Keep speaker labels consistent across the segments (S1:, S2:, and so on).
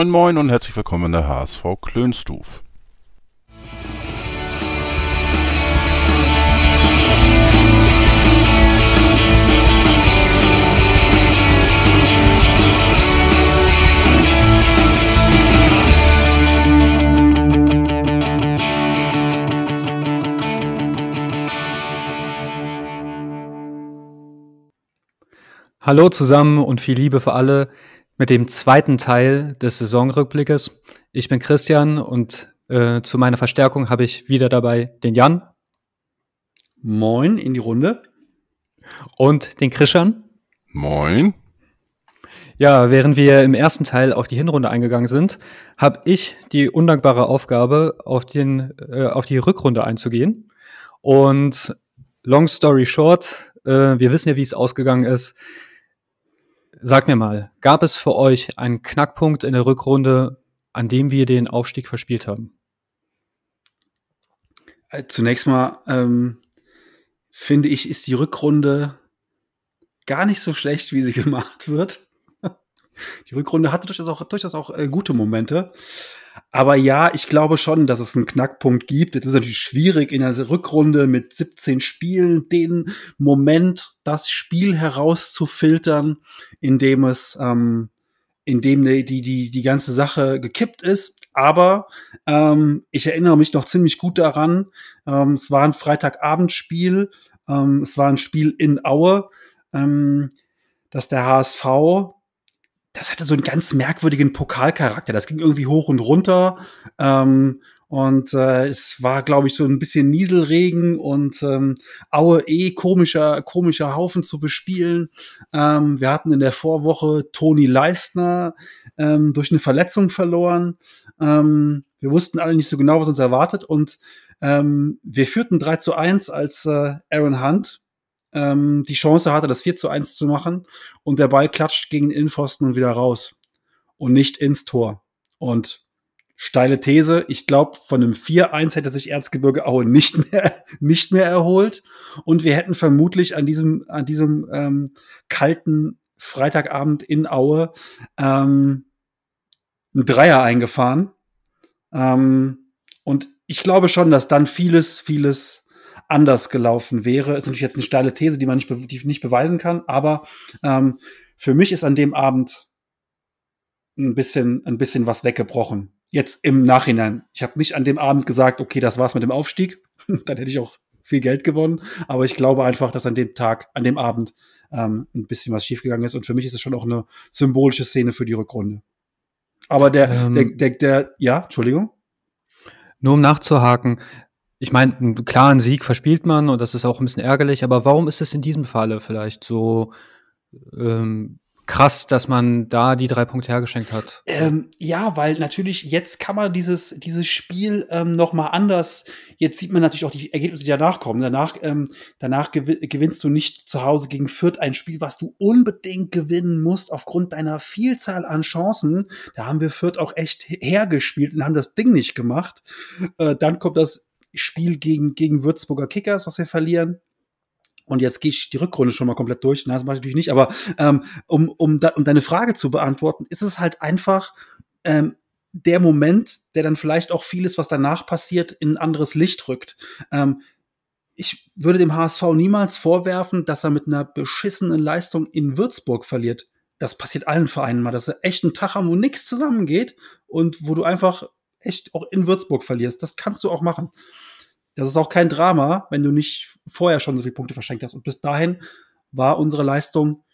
S1: Moin Moin und herzlich willkommen in der HSV Klönstuf.
S2: Hallo zusammen und viel Liebe für alle mit dem zweiten Teil des Saisonrückblickes. Ich bin Christian und äh, zu meiner Verstärkung habe ich wieder dabei den Jan.
S3: Moin in die Runde.
S2: Und den Christian.
S1: Moin.
S2: Ja, während wir im ersten Teil auf die Hinrunde eingegangen sind, habe ich die undankbare Aufgabe, auf, den, äh, auf die Rückrunde einzugehen. Und long story short, äh, wir wissen ja, wie es ausgegangen ist. Sag mir mal, gab es für euch einen Knackpunkt in der Rückrunde, an dem wir den Aufstieg verspielt haben?
S3: Äh, zunächst mal ähm, finde ich, ist die Rückrunde gar nicht so schlecht, wie sie gemacht wird. Die Rückrunde hatte durchaus auch, durchaus auch äh, gute Momente. Aber ja, ich glaube schon, dass es einen Knackpunkt gibt. Es ist natürlich schwierig in der Rückrunde mit 17 Spielen den Moment, das Spiel herauszufiltern, in dem es, ähm, in dem die, die, die, ganze Sache gekippt ist. Aber ähm, ich erinnere mich noch ziemlich gut daran. Ähm, es war ein Freitagabendspiel. Ähm, es war ein Spiel in Aue, ähm, dass der HSV das hatte so einen ganz merkwürdigen Pokalcharakter. Das ging irgendwie hoch und runter. Ähm, und äh, es war, glaube ich, so ein bisschen Nieselregen und ähm, Aue eh komischer, komischer Haufen zu bespielen. Ähm, wir hatten in der Vorwoche Toni Leistner ähm, durch eine Verletzung verloren. Ähm, wir wussten alle nicht so genau, was uns erwartet. Und ähm, wir führten 3 zu 1, als äh, Aaron Hunt ähm, die Chance hatte, das 4 zu 1 zu machen und der Ball klatscht gegen den Innenpfosten und wieder raus und nicht ins Tor. Und steile These, ich glaube, von einem 4-1 hätte sich Erzgebirge Aue nicht mehr, nicht mehr erholt und wir hätten vermutlich an diesem, an diesem ähm, kalten Freitagabend in Aue ähm, einen Dreier eingefahren. Ähm, und ich glaube schon, dass dann vieles, vieles anders gelaufen wäre. Ist natürlich jetzt eine steile These, die man nicht, die nicht beweisen kann, aber ähm, für mich ist an dem Abend ein bisschen, ein bisschen was weggebrochen. Jetzt im Nachhinein. Ich habe nicht an dem Abend gesagt, okay, das war's mit dem Aufstieg. Dann hätte ich auch viel Geld gewonnen. Aber ich glaube einfach, dass an dem Tag, an dem Abend ähm, ein bisschen was schiefgegangen ist. Und für mich ist es schon auch eine symbolische Szene für die Rückrunde. Aber der, ähm, der, der, der, ja, Entschuldigung.
S2: Nur um nachzuhaken, ich meine, einen klaren Sieg verspielt man und das ist auch ein bisschen ärgerlich, aber warum ist es in diesem Falle vielleicht so ähm, krass, dass man da die drei Punkte hergeschenkt hat?
S3: Ähm, ja, weil natürlich jetzt kann man dieses, dieses Spiel ähm, noch mal anders, jetzt sieht man natürlich auch die Ergebnisse, die danach kommen. Danach, ähm, danach gewinnst du nicht zu Hause gegen Fürth ein Spiel, was du unbedingt gewinnen musst aufgrund deiner Vielzahl an Chancen. Da haben wir Fürth auch echt hergespielt und haben das Ding nicht gemacht. Äh, dann kommt das Spiel gegen, gegen Würzburger Kickers, was wir verlieren. Und jetzt gehe ich die Rückrunde schon mal komplett durch. Na, das mache ich natürlich nicht. Aber ähm, um, um, da, um deine Frage zu beantworten, ist es halt einfach ähm, der Moment, der dann vielleicht auch vieles, was danach passiert, in ein anderes Licht rückt. Ähm, ich würde dem HSV niemals vorwerfen, dass er mit einer beschissenen Leistung in Würzburg verliert. Das passiert allen Vereinen mal, dass er echt einen Tag haben, wo nichts zusammengeht und wo du einfach echt auch in Würzburg verlierst. Das kannst du auch machen. Das ist auch kein Drama, wenn du nicht vorher schon so viele Punkte verschenkt hast. Und bis dahin war unsere Leistung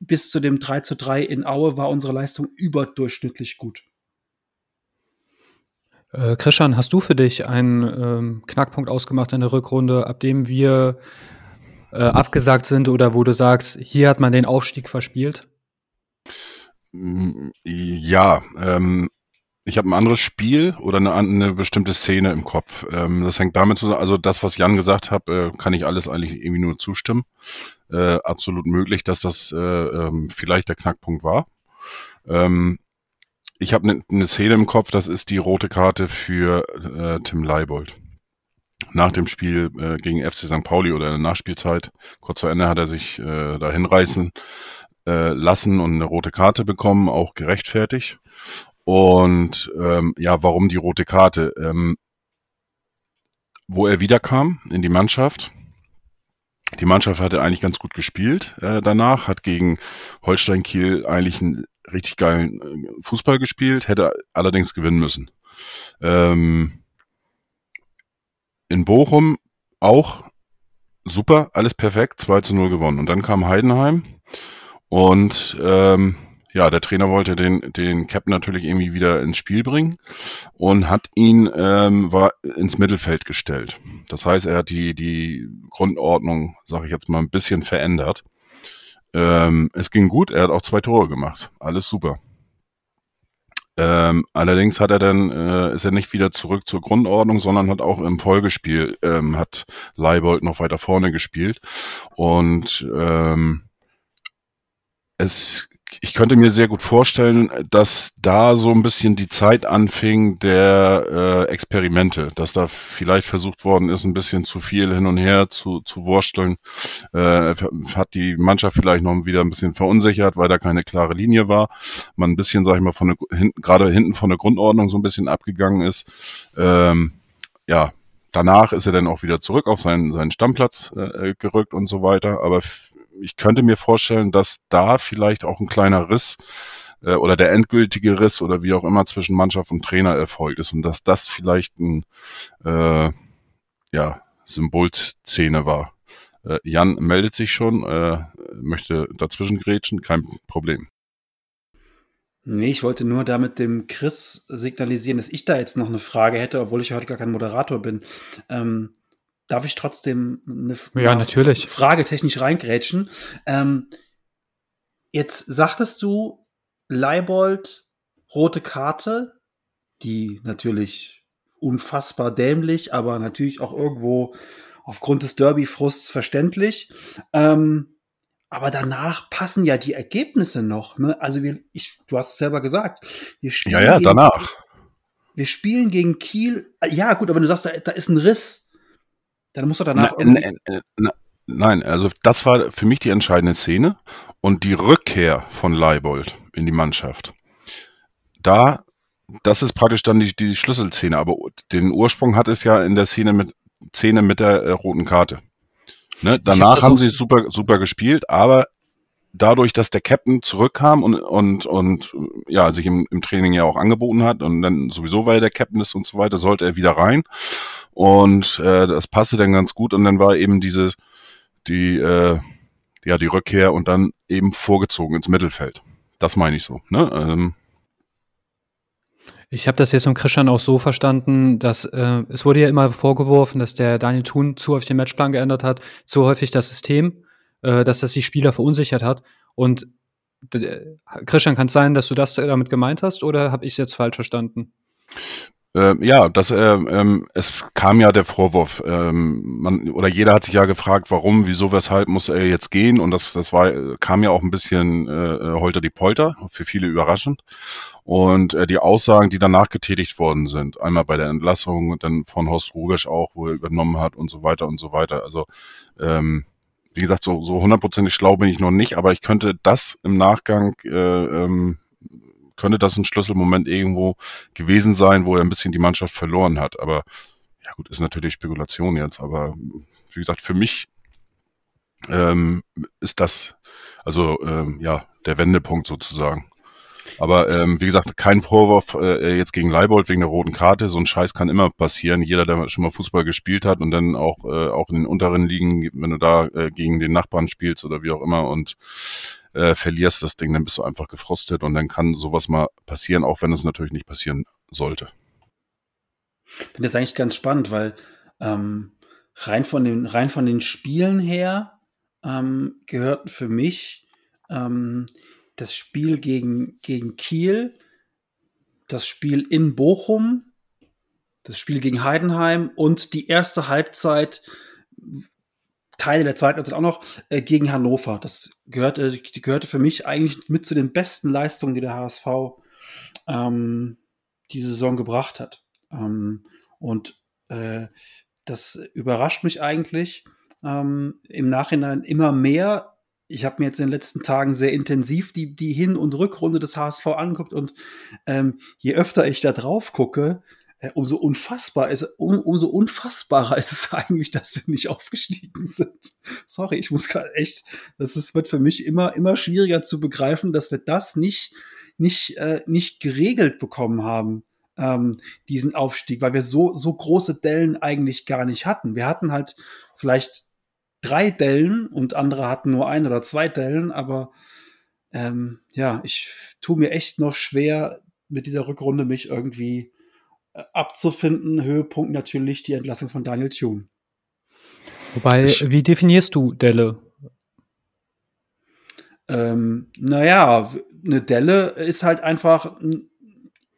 S3: bis zu dem 3 zu 3 in Aue war unsere Leistung überdurchschnittlich gut.
S2: Äh, Christian, hast du für dich einen ähm, Knackpunkt ausgemacht in der Rückrunde, ab dem wir äh, abgesagt sind oder wo du sagst, hier hat man den Aufstieg verspielt?
S1: Ja, ähm, ich habe ein anderes Spiel oder eine, eine bestimmte Szene im Kopf. Ähm, das hängt damit zusammen, also das, was Jan gesagt hat, äh, kann ich alles eigentlich irgendwie nur zustimmen. Äh, absolut möglich, dass das äh, ähm, vielleicht der Knackpunkt war. Ähm, ich habe eine ne Szene im Kopf, das ist die rote Karte für äh, Tim Leibold. Nach dem Spiel äh, gegen FC St. Pauli oder in der Nachspielzeit, kurz vor Ende hat er sich äh, da hinreißen äh, lassen und eine rote Karte bekommen, auch gerechtfertigt. Und ähm, ja, warum die rote Karte? Ähm, wo er wiederkam in die Mannschaft. Die Mannschaft hatte eigentlich ganz gut gespielt äh, danach, hat gegen Holstein Kiel eigentlich einen richtig geilen äh, Fußball gespielt, hätte allerdings gewinnen müssen. Ähm, in Bochum auch super, alles perfekt, 2 zu 0 gewonnen. Und dann kam Heidenheim und ähm, ja, der Trainer wollte den, den Cap natürlich irgendwie wieder ins Spiel bringen und hat ihn ähm, war ins Mittelfeld gestellt. Das heißt, er hat die, die Grundordnung, sage ich jetzt mal, ein bisschen verändert. Ähm, es ging gut, er hat auch zwei Tore gemacht. Alles super. Ähm, allerdings hat er dann, äh, ist er nicht wieder zurück zur Grundordnung, sondern hat auch im Folgespiel, ähm, hat Leibold noch weiter vorne gespielt. Und ähm, es ich könnte mir sehr gut vorstellen, dass da so ein bisschen die Zeit anfing der äh, Experimente, dass da vielleicht versucht worden ist, ein bisschen zu viel hin und her zu, zu wursteln. Äh, hat die Mannschaft vielleicht noch wieder ein bisschen verunsichert, weil da keine klare Linie war. Man ein bisschen, sag ich mal, von der, hin, gerade hinten von der Grundordnung so ein bisschen abgegangen ist. Ähm, ja, danach ist er dann auch wieder zurück auf seinen, seinen Stammplatz äh, gerückt und so weiter. Aber ich könnte mir vorstellen, dass da vielleicht auch ein kleiner Riss äh, oder der endgültige Riss oder wie auch immer zwischen Mannschaft und Trainer erfolgt ist und dass das vielleicht ein äh, ja, Symbolszene war. Äh, Jan meldet sich schon, äh, möchte dazwischen grätschen, kein Problem.
S3: Nee, ich wollte nur damit dem Chris signalisieren, dass ich da jetzt noch eine Frage hätte, obwohl ich heute gar kein Moderator bin. Ähm, Darf ich trotzdem eine,
S2: ja, natürlich.
S3: Frage technisch reingrätschen? Ähm, jetzt sagtest du, Leibold, rote Karte, die natürlich unfassbar dämlich, aber natürlich auch irgendwo aufgrund des Derby-Frusts verständlich. Ähm, aber danach passen ja die Ergebnisse noch. Ne? Also wir, ich, du hast es selber gesagt.
S1: Wir spielen ja, ja, gegen, danach.
S3: Wir spielen gegen Kiel. Ja, gut, aber du sagst, da, da ist ein Riss. Dann muss er danach.
S1: Na, na, na, nein, also das war für mich die entscheidende Szene und die Rückkehr von Leibold in die Mannschaft. Da, das ist praktisch dann die, die Schlüsselszene, aber den Ursprung hat es ja in der Szene mit Szene mit der äh, roten Karte. Ne? Danach hab haben sie super, super gespielt, aber dadurch, dass der Captain zurückkam und, und, und ja, sich im, im Training ja auch angeboten hat und dann sowieso, weil er der Captain ist und so weiter, sollte er wieder rein. Und äh, das passte dann ganz gut und dann war eben diese, die, äh, ja, die Rückkehr und dann eben vorgezogen ins Mittelfeld. Das meine ich so. Ne? Ähm,
S2: ich habe das jetzt von Christian auch so verstanden, dass äh, es wurde ja immer vorgeworfen, dass der Daniel Thun zu häufig den Matchplan geändert hat, zu häufig das System, äh, dass das die Spieler verunsichert hat. Und äh, Christian, kann es sein, dass du das damit gemeint hast oder habe ich es jetzt falsch verstanden?
S1: Äh, ja, das, äh, ähm, es kam ja der Vorwurf, ähm, man, oder jeder hat sich ja gefragt, warum, wieso, weshalb muss er jetzt gehen und das, das war, kam ja auch ein bisschen äh, holter die Polter, für viele überraschend. Und äh, die Aussagen, die danach getätigt worden sind, einmal bei der Entlassung und dann von Horst Rubisch auch, wo er übernommen hat und so weiter und so weiter. Also ähm, wie gesagt, so, so hundertprozentig schlau bin ich noch nicht, aber ich könnte das im Nachgang äh, ähm, könnte das ein Schlüsselmoment irgendwo gewesen sein, wo er ein bisschen die Mannschaft verloren hat. Aber ja gut, ist natürlich Spekulation jetzt. Aber wie gesagt, für mich ähm, ist das also ähm, ja der Wendepunkt sozusagen. Aber ähm, wie gesagt, kein Vorwurf äh, jetzt gegen Leibold wegen der roten Karte. So ein Scheiß kann immer passieren. Jeder, der schon mal Fußball gespielt hat und dann auch, äh, auch in den unteren Ligen, wenn du da äh, gegen den Nachbarn spielst oder wie auch immer und äh, verlierst das Ding, dann bist du einfach gefrustet und dann kann sowas mal passieren, auch wenn es natürlich nicht passieren sollte.
S3: Ich finde das eigentlich ganz spannend, weil ähm, rein, von den, rein von den Spielen her ähm, gehört für mich ähm, das Spiel gegen, gegen Kiel, das Spiel in Bochum, das Spiel gegen Heidenheim und die erste Halbzeit Teile der zweiten Halbzeit auch noch äh, gegen Hannover. Das gehörte, die gehörte für mich eigentlich mit zu den besten Leistungen, die der HSV ähm, diese Saison gebracht hat. Ähm, und äh, das überrascht mich eigentlich ähm, im Nachhinein immer mehr, ich habe mir jetzt in den letzten Tagen sehr intensiv die, die Hin- und Rückrunde des HSV angeguckt und ähm, je öfter ich da drauf gucke, äh, umso unfassbar ist, um, umso unfassbarer ist es eigentlich, dass wir nicht aufgestiegen sind. Sorry, ich muss gerade echt, das ist, wird für mich immer, immer schwieriger zu begreifen, dass wir das nicht, nicht, äh, nicht geregelt bekommen haben, ähm, diesen Aufstieg, weil wir so, so große Dellen eigentlich gar nicht hatten. Wir hatten halt vielleicht drei Dellen und andere hatten nur ein oder zwei Dellen, aber ähm, ja, ich tue mir echt noch schwer, mit dieser Rückrunde mich irgendwie äh, abzufinden. Höhepunkt natürlich die Entlassung von Daniel Thune.
S2: Wobei, wie definierst du Delle?
S3: Ähm, naja, eine Delle ist halt einfach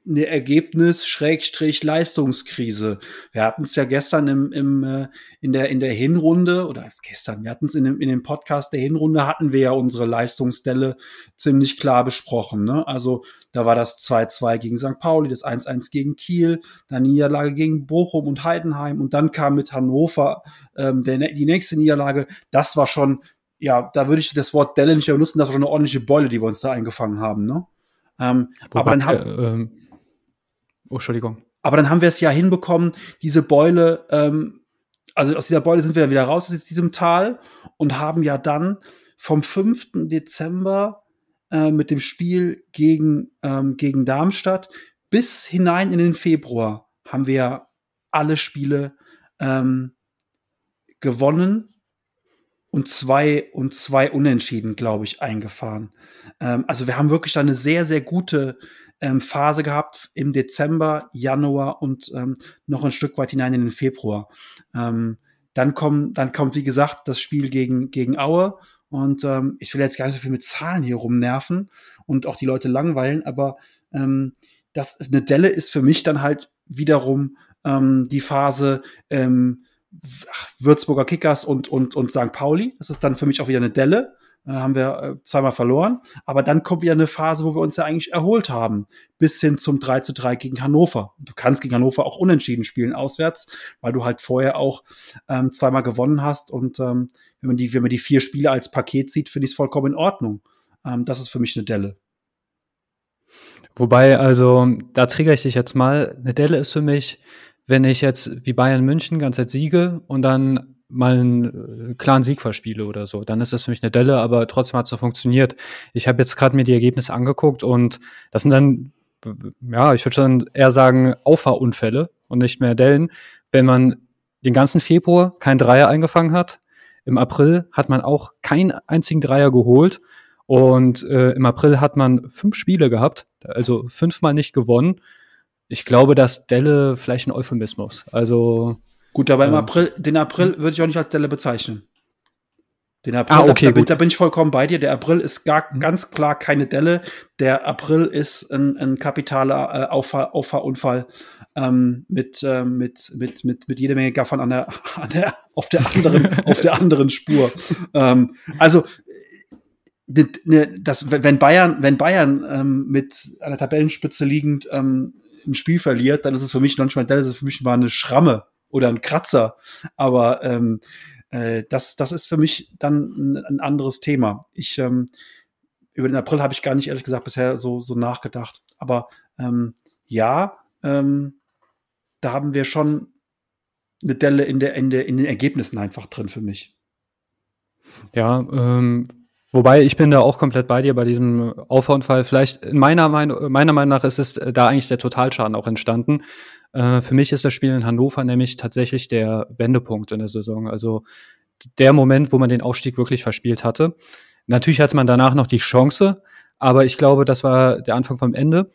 S3: eine Ergebnis-Leistungskrise. Wir hatten es ja gestern im, im, äh, in, der, in der Hinrunde, oder gestern, wir hatten es in dem, in dem Podcast der Hinrunde, hatten wir ja unsere Leistungsstelle ziemlich klar besprochen. Ne? Also da war das 2-2 gegen St. Pauli, das 1-1 gegen Kiel, dann Niederlage gegen Bochum und Heidenheim und dann kam mit Hannover ähm, der, die nächste Niederlage. Das war schon, ja, da würde ich das Wort Delle nicht benutzen, das war schon eine ordentliche Beule, die wir uns da eingefangen haben. Ne? Ähm, Wobei, aber dann haben, äh, ähm
S2: Oh, Entschuldigung.
S3: Aber dann haben wir es ja hinbekommen, diese Beule, ähm, also aus dieser Beule sind wir dann wieder raus aus diesem Tal und haben ja dann vom 5. Dezember äh, mit dem Spiel gegen, ähm, gegen Darmstadt bis hinein in den Februar haben wir alle Spiele ähm, gewonnen und zwei und zwei Unentschieden, glaube ich, eingefahren. Ähm, also wir haben wirklich eine sehr, sehr gute ähm, Phase gehabt im Dezember, Januar und ähm, noch ein Stück weit hinein in den Februar. Ähm, dann, kommen, dann kommt, wie gesagt, das Spiel gegen, gegen Aue. Und ähm, ich will jetzt gar nicht so viel mit Zahlen hier rumnerven und auch die Leute langweilen, aber ähm, das, eine Delle ist für mich dann halt wiederum ähm, die Phase ähm, Würzburger Kickers und, und, und St. Pauli. Das ist dann für mich auch wieder eine Delle. Äh, haben wir äh, zweimal verloren. Aber dann kommt wieder eine Phase, wo wir uns ja eigentlich erholt haben, bis hin zum 3 zu 3 gegen Hannover. Du kannst gegen Hannover auch unentschieden spielen auswärts, weil du halt vorher auch ähm, zweimal gewonnen hast. Und ähm, wenn, man die, wenn man die vier Spiele als Paket sieht, finde ich es vollkommen in Ordnung. Ähm, das ist für mich eine Delle.
S2: Wobei, also, da triggere ich dich jetzt mal. Eine Delle ist für mich, wenn ich jetzt wie Bayern München ganz Zeit siege und dann mal einen äh, klaren Sieg verspiele oder so. Dann ist das für mich eine Delle, aber trotzdem hat es so funktioniert. Ich habe jetzt gerade mir die Ergebnisse angeguckt und das sind dann, ja, ich würde schon eher sagen, Auffahrunfälle und nicht mehr Dellen. Wenn man den ganzen Februar kein Dreier eingefangen hat, im April hat man auch keinen einzigen Dreier geholt und äh, im April hat man fünf Spiele gehabt, also fünfmal nicht gewonnen. Ich glaube, dass Delle vielleicht ein Euphemismus. Also
S3: Gut, aber im April, den April würde ich auch nicht als Delle bezeichnen. Den April, ah, okay, da, da, bin, da, bin, ich vollkommen bei dir. Der April ist gar, mhm. ganz klar keine Delle. Der April ist ein, ein kapitaler äh, Auffahr, Auffahrunfall ähm, mit, äh, mit, mit, mit, mit jeder Menge Gaffern an der, an der, auf der anderen, auf der anderen Spur. Ähm, also, ne, das, wenn Bayern, wenn Bayern ähm, mit einer Tabellenspitze liegend ähm, ein Spiel verliert, dann ist es für mich noch nicht mal Delle, das ist für mich mal eine Schramme oder ein Kratzer. Aber ähm, äh, das, das ist für mich dann ein, ein anderes Thema. Ich ähm, über den April habe ich gar nicht ehrlich gesagt bisher so, so nachgedacht. Aber ähm, ja, ähm, da haben wir schon eine Delle in, der, in, der, in den Ergebnissen einfach drin für mich.
S2: Ja, ähm, wobei ich bin da auch komplett bei dir bei diesem Auffahrunfall. Vielleicht in meiner, Meinung, meiner Meinung nach ist es da eigentlich der Totalschaden auch entstanden. Äh, für mich ist das Spiel in Hannover nämlich tatsächlich der Wendepunkt in der Saison. Also der Moment, wo man den Aufstieg wirklich verspielt hatte. Natürlich hatte man danach noch die Chance, aber ich glaube, das war der Anfang vom Ende,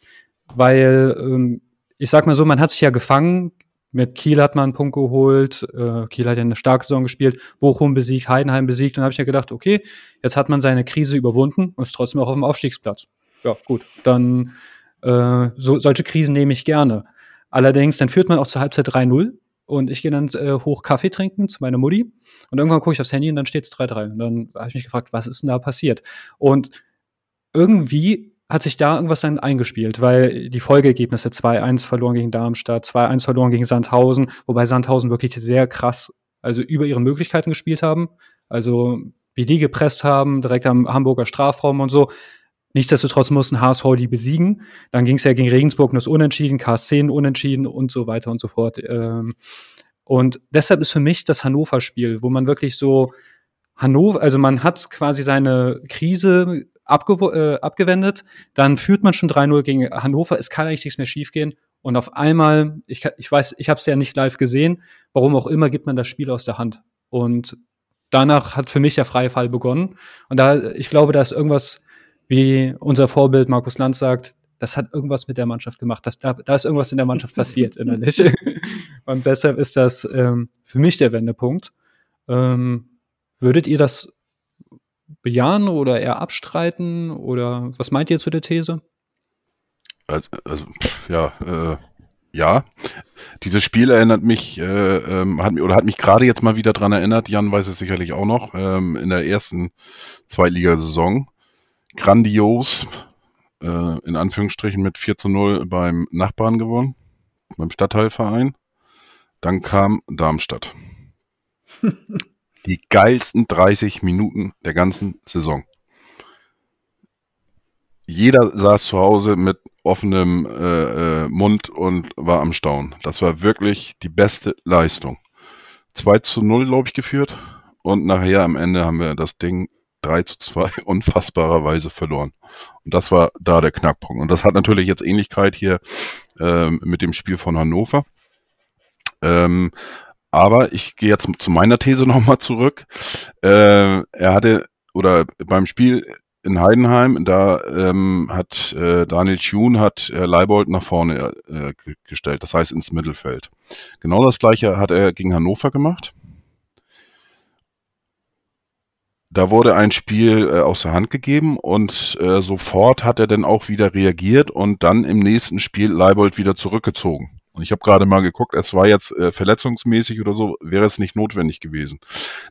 S2: weil ähm, ich sag mal so, man hat sich ja gefangen. Mit Kiel hat man einen Punkt geholt, äh, Kiel hat ja eine starke Saison gespielt, Bochum besiegt, Heidenheim besiegt und habe ich ja gedacht, okay, jetzt hat man seine Krise überwunden und ist trotzdem auch auf dem Aufstiegsplatz. Ja, gut, dann äh, so, solche Krisen nehme ich gerne. Allerdings, dann führt man auch zur Halbzeit 3-0 und ich gehe dann äh, hoch Kaffee trinken zu meiner Mutti und irgendwann gucke ich aufs Handy und dann steht es 3-3 und dann habe ich mich gefragt, was ist denn da passiert? Und irgendwie hat sich da irgendwas dann eingespielt, weil die Folgeergebnisse 2-1 verloren gegen Darmstadt, 2-1 verloren gegen Sandhausen, wobei Sandhausen wirklich sehr krass, also über ihre Möglichkeiten gespielt haben. Also wie die gepresst haben, direkt am Hamburger Strafraum und so. Nichtsdestotrotz mussten HSV die besiegen. Dann ging es ja gegen Regensburg nur Unentschieden, KS10 Unentschieden und so weiter und so fort. Ähm, und deshalb ist für mich das Hannover-Spiel, wo man wirklich so Hannover, also man hat quasi seine Krise abge äh, abgewendet, dann führt man schon 3-0 gegen Hannover, es kann eigentlich nichts mehr schiefgehen. Und auf einmal, ich, ich weiß, ich habe es ja nicht live gesehen, warum auch immer, gibt man das Spiel aus der Hand. Und danach hat für mich der freie Fall begonnen. Und da, ich glaube, da ist irgendwas, wie unser Vorbild Markus Lanz sagt, das hat irgendwas mit der Mannschaft gemacht. Das, da, da ist irgendwas in der Mannschaft passiert innerlich. Und deshalb ist das ähm, für mich der Wendepunkt. Ähm, würdet ihr das bejahen oder eher abstreiten? Oder was meint ihr zu der These?
S1: Also, also ja, äh, ja. Dieses Spiel erinnert mich, äh, ähm, hat, oder hat mich gerade jetzt mal wieder dran erinnert, Jan weiß es sicherlich auch noch, ähm, in der ersten Zweitligasaison. Grandios, äh, in Anführungsstrichen mit 4 zu 0 beim Nachbarn gewonnen, beim Stadtteilverein. Dann kam Darmstadt. Die geilsten 30 Minuten der ganzen Saison. Jeder saß zu Hause mit offenem äh, äh, Mund und war am Staunen. Das war wirklich die beste Leistung. 2 zu 0, glaube ich, geführt. Und nachher am Ende haben wir das Ding 3 zu 2 unfassbarerweise verloren. Und das war da der Knackpunkt. Und das hat natürlich jetzt Ähnlichkeit hier ähm, mit dem Spiel von Hannover. Ähm, aber ich gehe jetzt zu meiner These nochmal zurück. Äh, er hatte, oder beim Spiel in Heidenheim, da ähm, hat äh, Daniel Thune hat äh, Leibold nach vorne äh, gestellt, das heißt ins Mittelfeld. Genau das gleiche hat er gegen Hannover gemacht. Da wurde ein Spiel äh, aus der Hand gegeben und äh, sofort hat er dann auch wieder reagiert und dann im nächsten Spiel Leibold wieder zurückgezogen. Und ich habe gerade mal geguckt, es war jetzt äh, verletzungsmäßig oder so, wäre es nicht notwendig gewesen.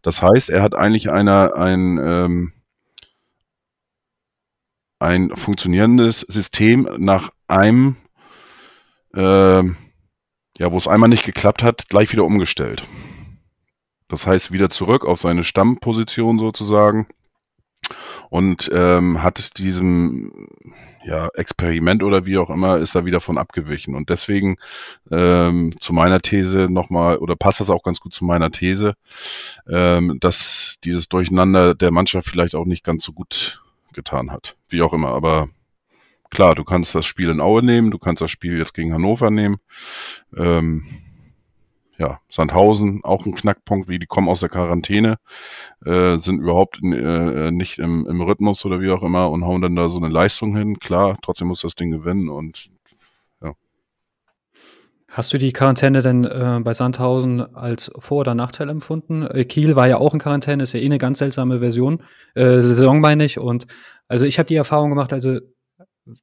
S1: Das heißt, er hat eigentlich eine, ein, ähm, ein funktionierendes System nach einem, äh, ja, wo es einmal nicht geklappt hat, gleich wieder umgestellt. Das heißt, wieder zurück auf seine Stammposition sozusagen und ähm, hat diesem ja, Experiment oder wie auch immer, ist da wieder von abgewichen. Und deswegen ähm, zu meiner These nochmal, oder passt das auch ganz gut zu meiner These, ähm, dass dieses Durcheinander der Mannschaft vielleicht auch nicht ganz so gut getan hat. Wie auch immer. Aber klar, du kannst das Spiel in Aue nehmen, du kannst das Spiel jetzt gegen Hannover nehmen. Ähm, ja, Sandhausen auch ein Knackpunkt, wie die kommen aus der Quarantäne, äh, sind überhaupt äh, nicht im, im Rhythmus oder wie auch immer und hauen dann da so eine Leistung hin. Klar, trotzdem muss das Ding gewinnen und ja.
S2: Hast du die Quarantäne denn äh, bei Sandhausen als Vor- oder Nachteil empfunden? Äh, Kiel war ja auch in Quarantäne, ist ja eh eine ganz seltsame Version, äh, Saison meine ich. Und also ich habe die Erfahrung gemacht, also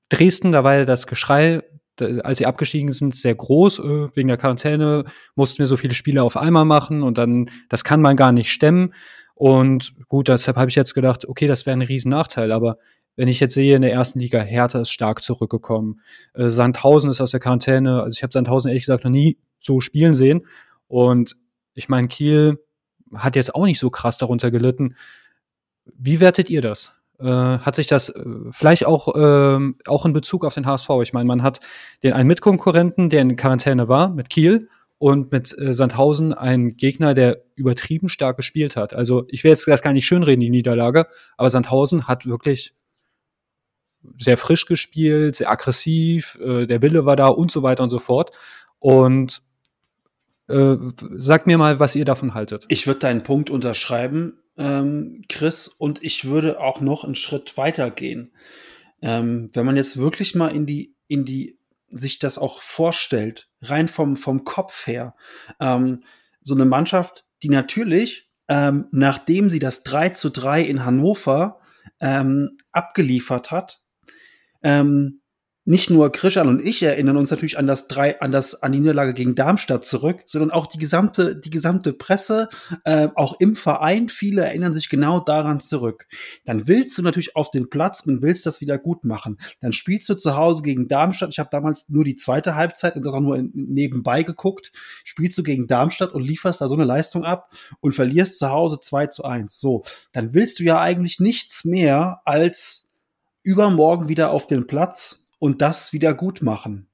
S2: Dresden, da war ja das Geschrei als sie abgestiegen sind, sehr groß. Äh, wegen der Quarantäne mussten wir so viele Spiele auf einmal machen und dann, das kann man gar nicht stemmen. Und gut, deshalb habe ich jetzt gedacht, okay, das wäre ein Riesennachteil, aber wenn ich jetzt sehe, in der ersten Liga, Hertha ist stark zurückgekommen. Äh, Sandhausen ist aus der Quarantäne. Also ich habe Sandhausen ehrlich gesagt noch nie so spielen sehen. Und ich meine, Kiel hat jetzt auch nicht so krass darunter gelitten. Wie wertet ihr das? Äh, hat sich das äh, vielleicht auch, äh, auch in Bezug auf den HSV. Ich meine, man hat den einen Mitkonkurrenten, der in Quarantäne war, mit Kiel und mit äh, Sandhausen einen Gegner, der übertrieben stark gespielt hat. Also ich will jetzt das gar nicht schönreden, die Niederlage, aber Sandhausen hat wirklich sehr frisch gespielt, sehr aggressiv, äh, der Wille war da und so weiter und so fort. Und äh, sagt mir mal, was ihr davon haltet.
S3: Ich würde deinen Punkt unterschreiben ähm, Chris, und ich würde auch noch einen Schritt weiter gehen. Ähm, wenn man jetzt wirklich mal in die, in die, sich das auch vorstellt, rein vom, vom Kopf her, ähm, so eine Mannschaft, die natürlich, ähm, nachdem sie das 3 zu 3 in Hannover ähm, abgeliefert hat, ähm, nicht nur Krishan und ich erinnern uns natürlich an das drei, an das, an die Niederlage gegen Darmstadt zurück, sondern auch die gesamte, die gesamte Presse, äh, auch im Verein, viele erinnern sich genau daran zurück. Dann willst du natürlich auf den Platz und willst das wieder gut machen. Dann spielst du zu Hause gegen Darmstadt. Ich habe damals nur die zweite Halbzeit und das auch nur nebenbei geguckt. Spielst du gegen Darmstadt und lieferst da so eine Leistung ab und verlierst zu Hause 2 zu 1. So, dann willst du ja eigentlich nichts mehr als übermorgen wieder auf den Platz und das wieder gut machen.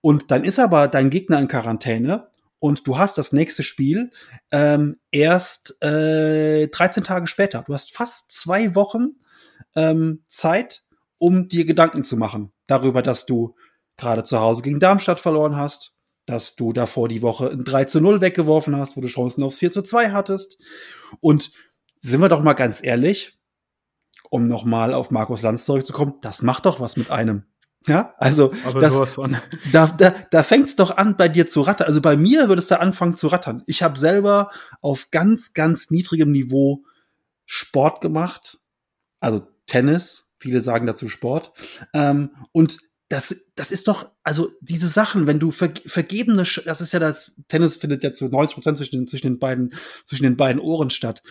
S3: Und dann ist aber dein Gegner in Quarantäne und du hast das nächste Spiel ähm, erst äh, 13 Tage später. Du hast fast zwei Wochen ähm, Zeit, um dir Gedanken zu machen darüber, dass du gerade zu Hause gegen Darmstadt verloren hast, dass du davor die Woche ein 3 zu 0 weggeworfen hast, wo du Chancen aufs 4 zu 2 hattest. Und sind wir doch mal ganz ehrlich, um nochmal auf Markus Lanz zurückzukommen, das macht doch was mit einem. Ja, also
S2: Aber
S3: das, da, da, da fängt es doch an, bei dir zu rattern. Also bei mir würde es da anfangen zu rattern. Ich habe selber auf ganz, ganz niedrigem Niveau Sport gemacht, also Tennis. Viele sagen dazu Sport. Ähm, und das, das ist doch, also diese Sachen, wenn du ver, vergebene, das ist ja das, Tennis findet ja zu 90 Prozent zwischen, zwischen den beiden, zwischen den beiden Ohren statt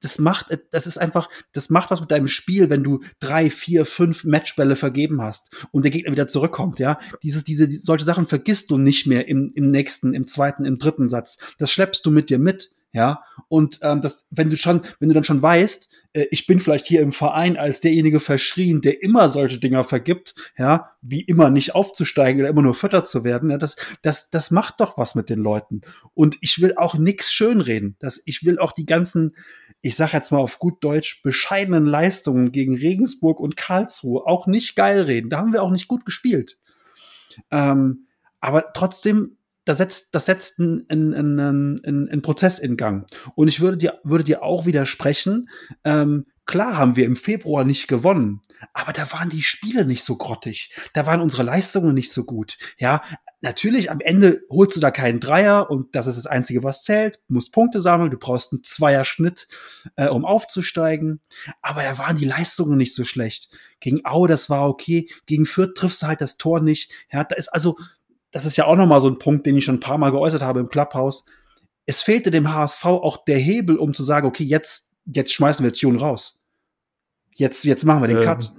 S3: das macht, das ist einfach, das macht was mit deinem Spiel, wenn du drei, vier, fünf Matchbälle vergeben hast und der Gegner wieder zurückkommt, ja. Dieses, diese, die, solche Sachen vergisst du nicht mehr im, im nächsten, im zweiten, im dritten Satz. Das schleppst du mit dir mit, ja. Und ähm, das, wenn du schon, wenn du dann schon weißt, äh, ich bin vielleicht hier im Verein als derjenige verschrien, der immer solche Dinger vergibt, ja, wie immer nicht aufzusteigen oder immer nur Vierter zu werden, ja, das, das, das macht doch was mit den Leuten. Und ich will auch nix schönreden. Das, ich will auch die ganzen, ich sag jetzt mal auf gut Deutsch, bescheidenen Leistungen gegen Regensburg und Karlsruhe auch nicht geil reden. Da haben wir auch nicht gut gespielt. Ähm, aber trotzdem, das setzt, das setzt einen, einen, einen, einen Prozess in Gang. Und ich würde dir, würde dir auch widersprechen, ähm, klar haben wir im Februar nicht gewonnen, aber da waren die Spiele nicht so grottig. Da waren unsere Leistungen nicht so gut. Ja, natürlich, am Ende holst du da keinen Dreier und das ist das Einzige, was zählt. Du musst Punkte sammeln, du brauchst einen Zweierschnitt, äh, um aufzusteigen. Aber da waren die Leistungen nicht so schlecht. Gegen Au, das war okay. Gegen Fürth triffst du halt das Tor nicht. Ja, da ist also, das ist ja auch nochmal so ein Punkt, den ich schon ein paar Mal geäußert habe im Clubhouse. Es fehlte dem HSV auch der Hebel, um zu sagen, okay, jetzt, jetzt schmeißen wir Tune raus. Jetzt, jetzt machen wir den
S2: Ähm,
S3: Cut.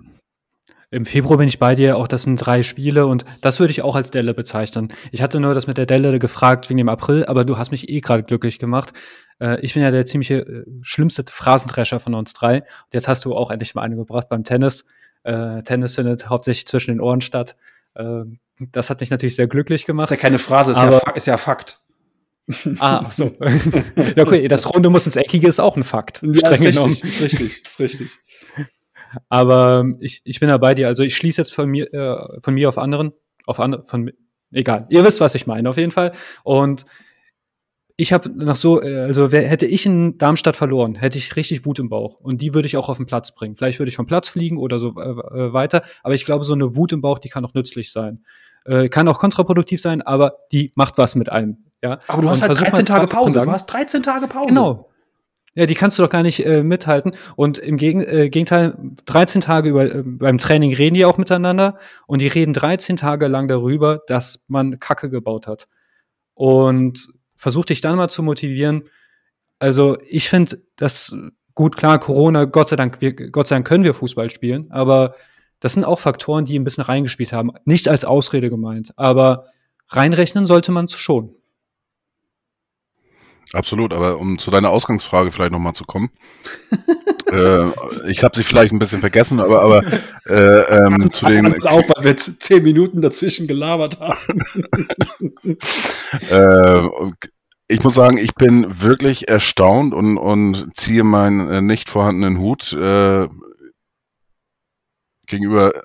S2: Im Februar bin ich bei dir, auch das sind drei Spiele und das würde ich auch als Delle bezeichnen. Ich hatte nur das mit der Delle gefragt wegen dem April, aber du hast mich eh gerade glücklich gemacht. Äh, ich bin ja der ziemliche äh, schlimmste Phrasendrescher von uns drei. Und jetzt hast du auch endlich mal eine gebracht beim Tennis. Äh, Tennis findet hauptsächlich zwischen den Ohren statt. Äh, das hat mich natürlich sehr glücklich
S3: Ist
S2: gemacht.
S3: ja keine Phrase, ist, ja, ist ja Fakt.
S2: Ah, ach so. ja, okay, das Runde muss ins Eckige ist auch ein Fakt.
S3: Ja, ist richtig, ist richtig, ist richtig.
S2: Aber ähm, ich, ich bin da bei dir. Also ich schließe jetzt von mir, äh, von mir auf anderen, auf andere, von egal. Ihr wisst, was ich meine, auf jeden Fall. Und ich habe nach so, äh, also wer, hätte ich in Darmstadt verloren, hätte ich richtig Wut im Bauch. Und die würde ich auch auf den Platz bringen. Vielleicht würde ich vom Platz fliegen oder so äh, äh, weiter. Aber ich glaube, so eine Wut im Bauch, die kann auch nützlich sein. Äh, kann auch kontraproduktiv sein, aber die macht was mit einem. Ja.
S3: Aber du hast
S2: Und
S3: halt
S2: versuch mal
S3: 13 Tage Pause. Du hast 13 Tage Pause.
S2: Genau. Ja, die kannst du doch gar nicht äh, mithalten. Und im Gegen äh, Gegenteil, 13 Tage über, äh, beim Training reden die auch miteinander und die reden 13 Tage lang darüber, dass man Kacke gebaut hat. Und versuch dich dann mal zu motivieren. Also ich finde das gut, klar, Corona, Gott sei Dank, wir, Gott sei Dank können wir Fußball spielen, aber das sind auch Faktoren, die ein bisschen reingespielt haben. Nicht als Ausrede gemeint, aber reinrechnen sollte man schon.
S1: Absolut, aber um zu deiner Ausgangsfrage vielleicht nochmal zu kommen. äh, ich habe sie vielleicht ein bisschen vergessen, aber, aber äh, ähm, zu den
S3: auch, weil wir 10 Minuten dazwischen gelabert haben.
S1: Äh, ich muss sagen, ich bin wirklich erstaunt und, und ziehe meinen äh, nicht vorhandenen Hut äh, gegenüber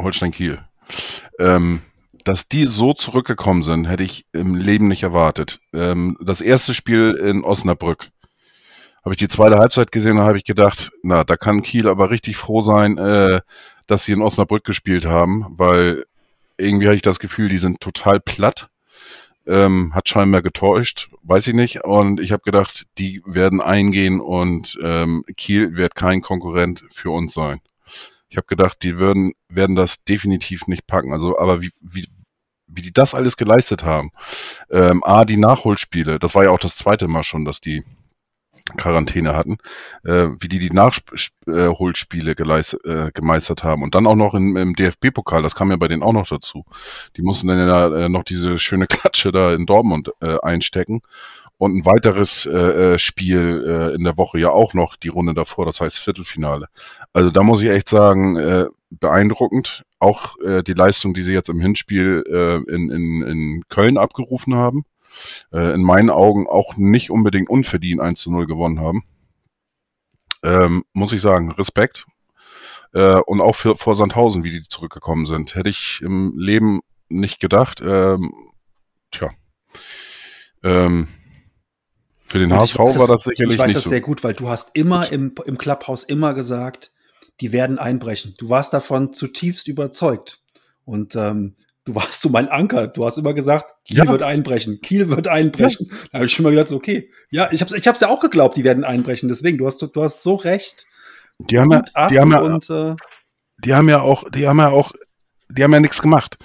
S1: Holstein Kiel. Ähm, dass die so zurückgekommen sind, hätte ich im Leben nicht erwartet. Ähm, das erste Spiel in Osnabrück habe ich die zweite Halbzeit gesehen, da habe ich gedacht, na, da kann Kiel aber richtig froh sein, äh, dass sie in Osnabrück gespielt haben, weil irgendwie hatte ich das Gefühl, die sind total platt ähm, hat scheinbar getäuscht, weiß ich nicht. Und ich habe gedacht, die werden eingehen und ähm, Kiel wird kein Konkurrent für uns sein. Ich habe gedacht, die würden, werden das definitiv nicht packen. Also, aber wie, wie, wie die das alles geleistet haben. Ähm, A, die Nachholspiele, das war ja auch das zweite Mal schon, dass die Quarantäne hatten, äh, wie die die Nachholspiele äh, gemeistert haben und dann auch noch in, im DFB-Pokal, das kam ja bei denen auch noch dazu. Die mussten dann ja äh, noch diese schöne Klatsche da in Dortmund äh, einstecken und ein weiteres äh, äh, Spiel äh, in der Woche ja auch noch die Runde davor, das heißt Viertelfinale. Also da muss ich echt sagen, äh, beeindruckend. Auch äh, die Leistung, die sie jetzt im Hinspiel äh, in, in, in Köln abgerufen haben äh, in meinen Augen auch nicht unbedingt unverdient 1 zu 0 gewonnen haben. Ähm, muss ich sagen, Respekt. Äh, und auch für, vor Sandhausen, wie die zurückgekommen sind. Hätte ich im Leben nicht gedacht. Ähm, tja. Ähm, für den HSV war das sicherlich
S3: Ich weiß
S1: nicht
S3: das
S1: so.
S3: sehr gut, weil du hast immer im, im Clubhaus immer gesagt, die werden einbrechen. Du warst davon zutiefst überzeugt. Und ähm, du warst so mein Anker. Du hast immer gesagt, Kiel
S1: Ja.
S3: wird einbrechen, Kiel wird einbrechen. Da habe ich schon mal gedacht, okay, ja, ich habe ich hab's ja auch geglaubt, die werden einbrechen. Deswegen, du hast, du hast so recht.
S1: Die haben ja, die haben ja,
S3: und äh,
S1: die haben ja auch, die haben ja auch, die haben ja nichts gemacht.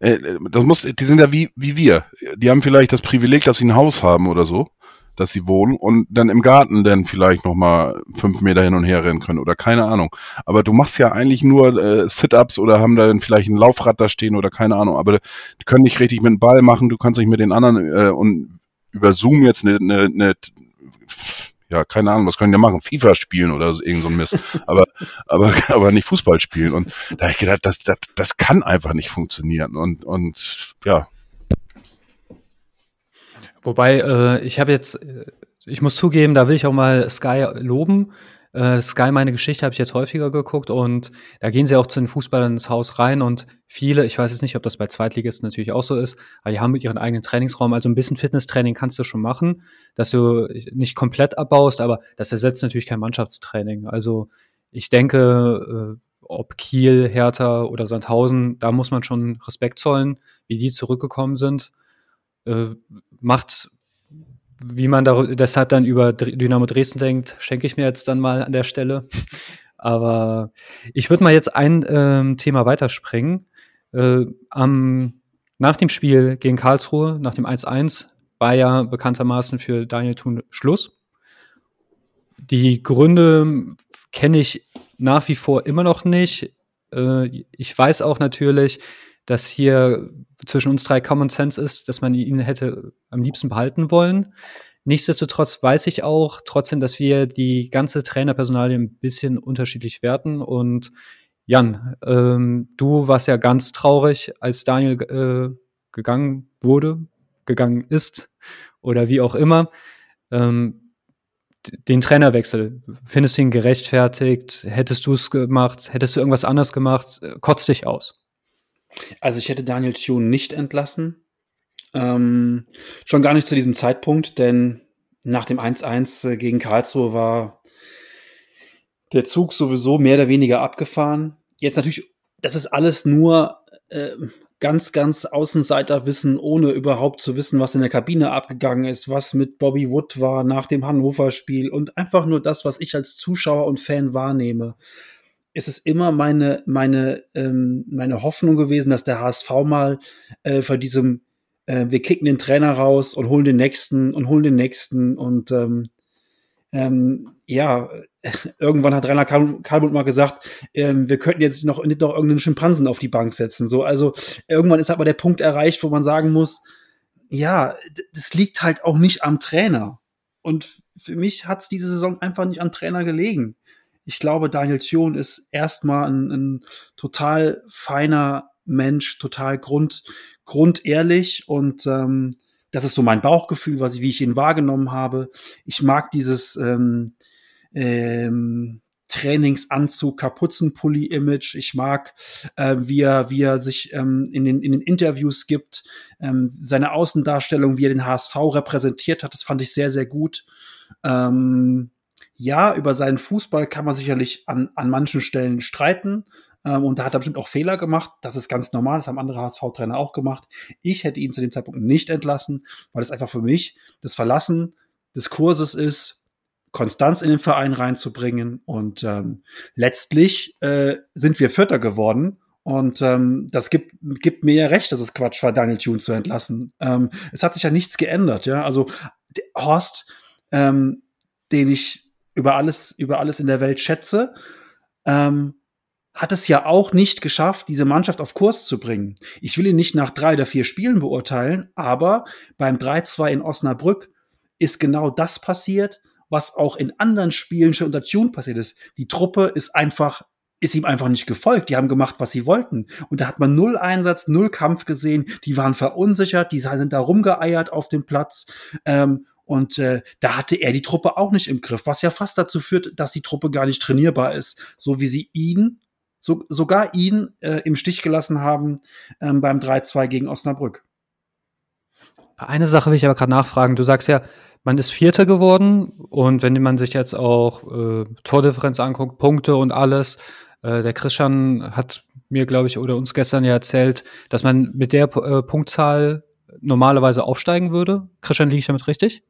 S1: Äh, Das muss, die sind ja wie, wie wir. Die haben vielleicht das Privileg, dass sie ein Haus haben oder so, dass sie wohnen und dann im Garten dann vielleicht noch mal fünf Meter hin und her rennen können oder keine Ahnung. Aber du machst ja eigentlich nur äh, Sit-ups oder haben da dann vielleicht ein Laufrad da stehen oder keine Ahnung. Aber die können nicht richtig mit dem Ball machen. Du kannst nicht mit den anderen äh, und über Zoom jetzt eine, eine, eine ja, keine Ahnung, was können die machen? FIFA spielen oder so, irgend so ein Mist. Aber, aber, aber nicht Fußball spielen. Und da habe ich gedacht, das, das, das kann einfach nicht funktionieren. Und, und ja,
S2: Wobei, äh, ich habe jetzt, äh, ich muss zugeben, da will ich auch mal Sky loben. Äh, Sky, meine Geschichte, habe ich jetzt häufiger geguckt und da gehen sie auch zu den Fußballern ins Haus rein und viele, ich weiß jetzt nicht, ob das bei Zweitligisten natürlich auch so ist, aber die haben mit ihren eigenen Trainingsraum, also ein bisschen Fitnesstraining kannst du schon machen, dass du nicht komplett abbaust, aber das ersetzt natürlich kein Mannschaftstraining. Also ich denke, äh, ob Kiel, Hertha oder Sandhausen, da muss man schon Respekt zollen, wie die zurückgekommen sind. Äh, macht, wie man da, deshalb dann über Dynamo Dresden denkt, schenke ich mir jetzt dann mal an der Stelle. Aber ich würde mal jetzt ein ähm, Thema weiterspringen. Äh, am, nach dem Spiel gegen Karlsruhe, nach dem 1-1, war ja bekanntermaßen für Daniel Thun Schluss. Die Gründe kenne ich nach wie vor immer noch nicht. Äh, ich weiß auch natürlich, dass hier zwischen uns drei Common Sense ist, dass man ihn hätte am liebsten behalten wollen. Nichtsdestotrotz weiß ich auch trotzdem, dass wir die ganze Trainerpersonalie ein bisschen unterschiedlich werten. Und Jan, ähm, du warst ja ganz traurig, als Daniel äh, gegangen wurde, gegangen ist oder wie auch immer. Ähm, den Trainerwechsel, findest du ihn gerechtfertigt? Hättest du es gemacht? Hättest du irgendwas anders gemacht? Äh, Kotzt dich aus.
S3: Also ich hätte Daniel Thune nicht entlassen. Ähm, schon gar nicht zu diesem Zeitpunkt, denn nach dem 1-1 äh, gegen Karlsruhe war der Zug sowieso mehr oder weniger abgefahren. Jetzt natürlich, das ist alles nur äh, ganz, ganz Außenseiterwissen, ohne überhaupt zu wissen, was in der Kabine abgegangen ist, was mit Bobby Wood war nach dem Hannover-Spiel und einfach nur das, was ich als Zuschauer und Fan wahrnehme ist es immer meine, meine, ähm, meine Hoffnung gewesen, dass der HSV mal äh, vor diesem, äh, wir kicken den Trainer raus und holen den nächsten und holen den nächsten und ähm, ähm, ja, irgendwann hat Rainer Kal- Kalmund mal gesagt, ähm, wir könnten jetzt noch, nicht noch irgendeinen Schimpansen auf die Bank setzen. So, also irgendwann ist aber der Punkt erreicht, wo man sagen muss, ja, das liegt halt auch nicht am Trainer. Und für mich hat es diese Saison einfach nicht am Trainer gelegen. Ich glaube, Daniel Thion ist erstmal ein, ein total feiner Mensch, total grund, grundehrlich und ähm, das ist so mein Bauchgefühl, was ich, wie ich ihn wahrgenommen habe. Ich mag dieses ähm, ähm, Trainingsanzug, Kapuzenpulli-Image. Ich mag, äh, wie, er, wie er sich ähm, in, den, in den Interviews gibt, ähm, seine Außendarstellung, wie er den HSV repräsentiert hat. Das fand ich sehr, sehr gut. Ähm, ja, über seinen Fußball kann man sicherlich an, an manchen Stellen streiten. Ähm, und da hat er bestimmt auch Fehler gemacht. Das ist ganz normal. Das haben andere HSV-Trainer auch gemacht. Ich hätte ihn zu dem Zeitpunkt nicht entlassen, weil es einfach für mich das Verlassen des Kurses ist, Konstanz in den Verein reinzubringen. Und ähm, letztlich äh, sind wir Vierter geworden. Und ähm, das gibt, gibt mir ja recht, dass es Quatsch war, Daniel Thune zu entlassen. Ähm, es hat sich ja nichts geändert, ja. Also Horst, ähm, den ich über alles, über alles in der Welt schätze, ähm, hat es ja auch nicht geschafft, diese Mannschaft auf Kurs zu bringen. Ich will ihn nicht nach drei oder vier Spielen beurteilen, aber beim 3-2 in Osnabrück ist genau das passiert, was auch in anderen Spielen schon unter Tune passiert ist. Die Truppe ist einfach, ist ihm einfach nicht gefolgt. Die haben gemacht, was sie wollten. Und da hat man null Einsatz, null Kampf gesehen. Die waren verunsichert, die sind da rumgeeiert auf dem Platz. Ähm, und äh, da hatte er die Truppe auch nicht im Griff, was ja fast dazu führt, dass die Truppe gar nicht trainierbar ist, so wie sie ihn, so, sogar ihn äh, im Stich gelassen haben ähm, beim 3-2 gegen Osnabrück.
S2: Eine Sache will ich aber gerade nachfragen. Du sagst ja, man ist Vierter geworden und wenn man sich jetzt auch äh, Tordifferenz anguckt, Punkte und alles, äh, der Christian hat mir, glaube ich, oder uns gestern ja erzählt, dass man mit der äh, Punktzahl normalerweise aufsteigen würde. Christian, liege ich damit richtig?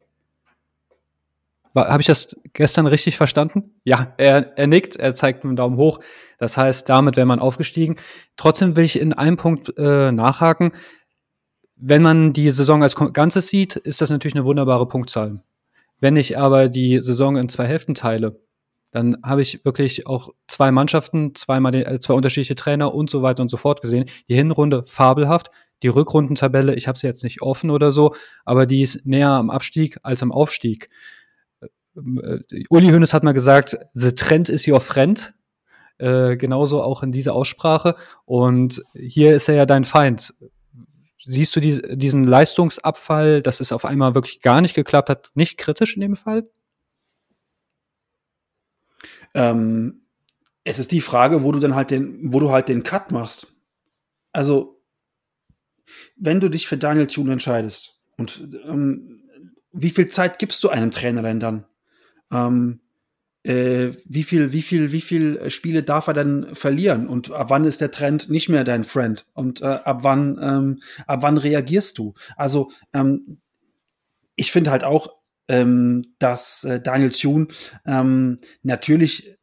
S2: Habe ich das gestern richtig verstanden? Ja, er, er nickt, er zeigt einen Daumen hoch. Das heißt, damit wäre man aufgestiegen. Trotzdem will ich in einem Punkt äh, nachhaken. Wenn man die Saison als Ganzes sieht, ist das natürlich eine wunderbare Punktzahl. Wenn ich aber die Saison in zwei Hälften teile, dann habe ich wirklich auch zwei Mannschaften, zweimal äh, zwei unterschiedliche Trainer und so weiter und so fort gesehen. Die Hinrunde fabelhaft, die Rückrundentabelle, ich habe sie jetzt nicht offen oder so, aber die ist näher am Abstieg als am Aufstieg. Äh, Uli Hoeneß hat mal gesagt, the trend is your friend. Äh, genauso auch in dieser Aussprache. Und hier ist er ja dein Feind. Siehst du die, diesen Leistungsabfall, dass es auf einmal wirklich gar nicht geklappt hat, nicht kritisch in dem Fall?
S3: Ähm, es ist die Frage, wo du dann halt den, wo du halt den Cut machst. Also, wenn du dich für Daniel Thune entscheidest und ähm, wie viel Zeit gibst du einem Trainer denn dann? Ähm, äh, wie viel, wie viel, wie viel Spiele darf er denn verlieren? Und ab wann ist der Trend nicht mehr dein Friend? Und äh, ab wann, ähm, ab wann reagierst du? Also ähm, ich finde halt auch, ähm, dass äh, Daniel Thune ähm, natürlich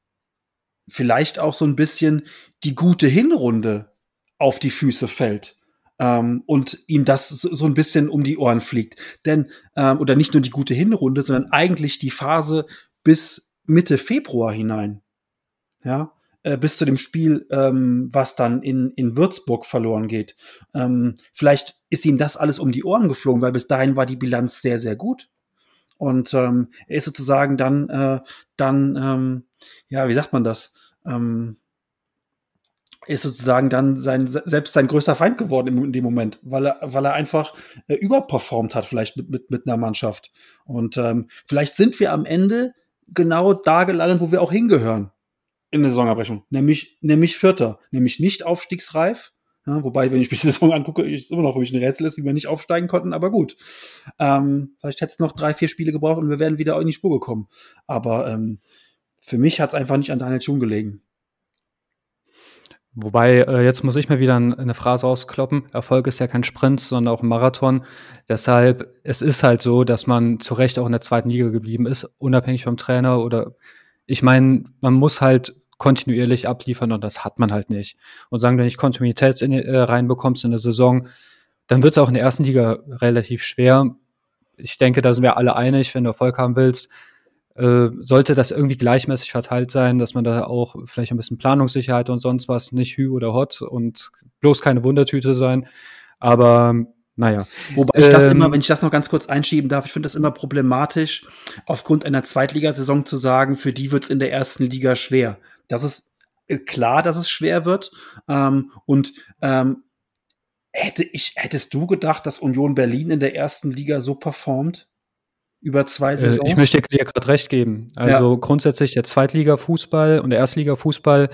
S3: vielleicht auch so ein bisschen die gute Hinrunde auf die Füße fällt ähm, und ihm das so, ein bisschen um die Ohren fliegt. Denn, ähm, oder nicht nur die gute Hinrunde, sondern eigentlich die Phase bis Mitte Februar hinein. Ja, äh, bis zu dem Spiel, ähm, was dann in, in Würzburg verloren geht. Ähm, vielleicht ist ihm das alles um die Ohren geflogen, weil bis dahin war die Bilanz sehr, sehr gut. Und ähm, er ist sozusagen dann, äh, dann, ähm, ja, wie sagt man das? Ähm, ist sozusagen dann sein, selbst sein größter Feind geworden in, dem Moment, weil er, weil er einfach äh, überperformt hat, vielleicht mit, mit, mit einer Mannschaft. Und ähm, vielleicht sind wir am Ende genau da gelandet, wo wir auch hingehören in der Saisonabrechnung, nämlich, nämlich Vierter, nämlich nicht aufstiegsreif. Ja, wobei, wenn ich mich die Saison angucke, ist es immer noch für mich ein Rätsel ist, wie wir nicht aufsteigen konnten, aber gut. Ähm, vielleicht hätte es noch drei, vier Spiele gebraucht und wir wären wieder in die Spur gekommen. Aber ähm, für mich hat es einfach nicht an Daniel Thun gelegen.
S2: Wobei, äh, jetzt muss ich mir wieder eine Phrase rauskloppen. Erfolg ist ja kein Sprint, sondern auch ein Marathon. Deshalb, es ist halt so, dass man zu Recht auch in der zweiten Liga geblieben ist, unabhängig vom Trainer oder ich meine, man muss halt kontinuierlich abliefern und das hat man halt nicht. Und sagen, wenn nicht Kontinuität in, äh, reinbekommst in der Saison, dann wird es auch in der ersten Liga relativ schwer. Ich denke, da sind wir alle einig, wenn du Erfolg haben willst, äh, sollte das irgendwie gleichmäßig verteilt sein, dass man da auch vielleicht ein bisschen Planungssicherheit und sonst was, nicht Hü oder Hot und bloß keine Wundertüte sein. Aber naja.
S3: Wobei ich das immer, ähm, wenn ich das noch ganz kurz einschieben darf, ich finde das immer problematisch, aufgrund einer Zweitligasaison zu sagen, für die wird es in der ersten Liga schwer. Das ist äh, klar, dass es schwer wird. Ähm, und ähm, hätte ich, hättest du gedacht, dass Union Berlin in der ersten Liga so performt? Über zwei äh, Saisons.
S2: ich möchte dir gerade recht geben. Also ja. grundsätzlich der Zweitliga-Fußball und der Erstliga-Fußball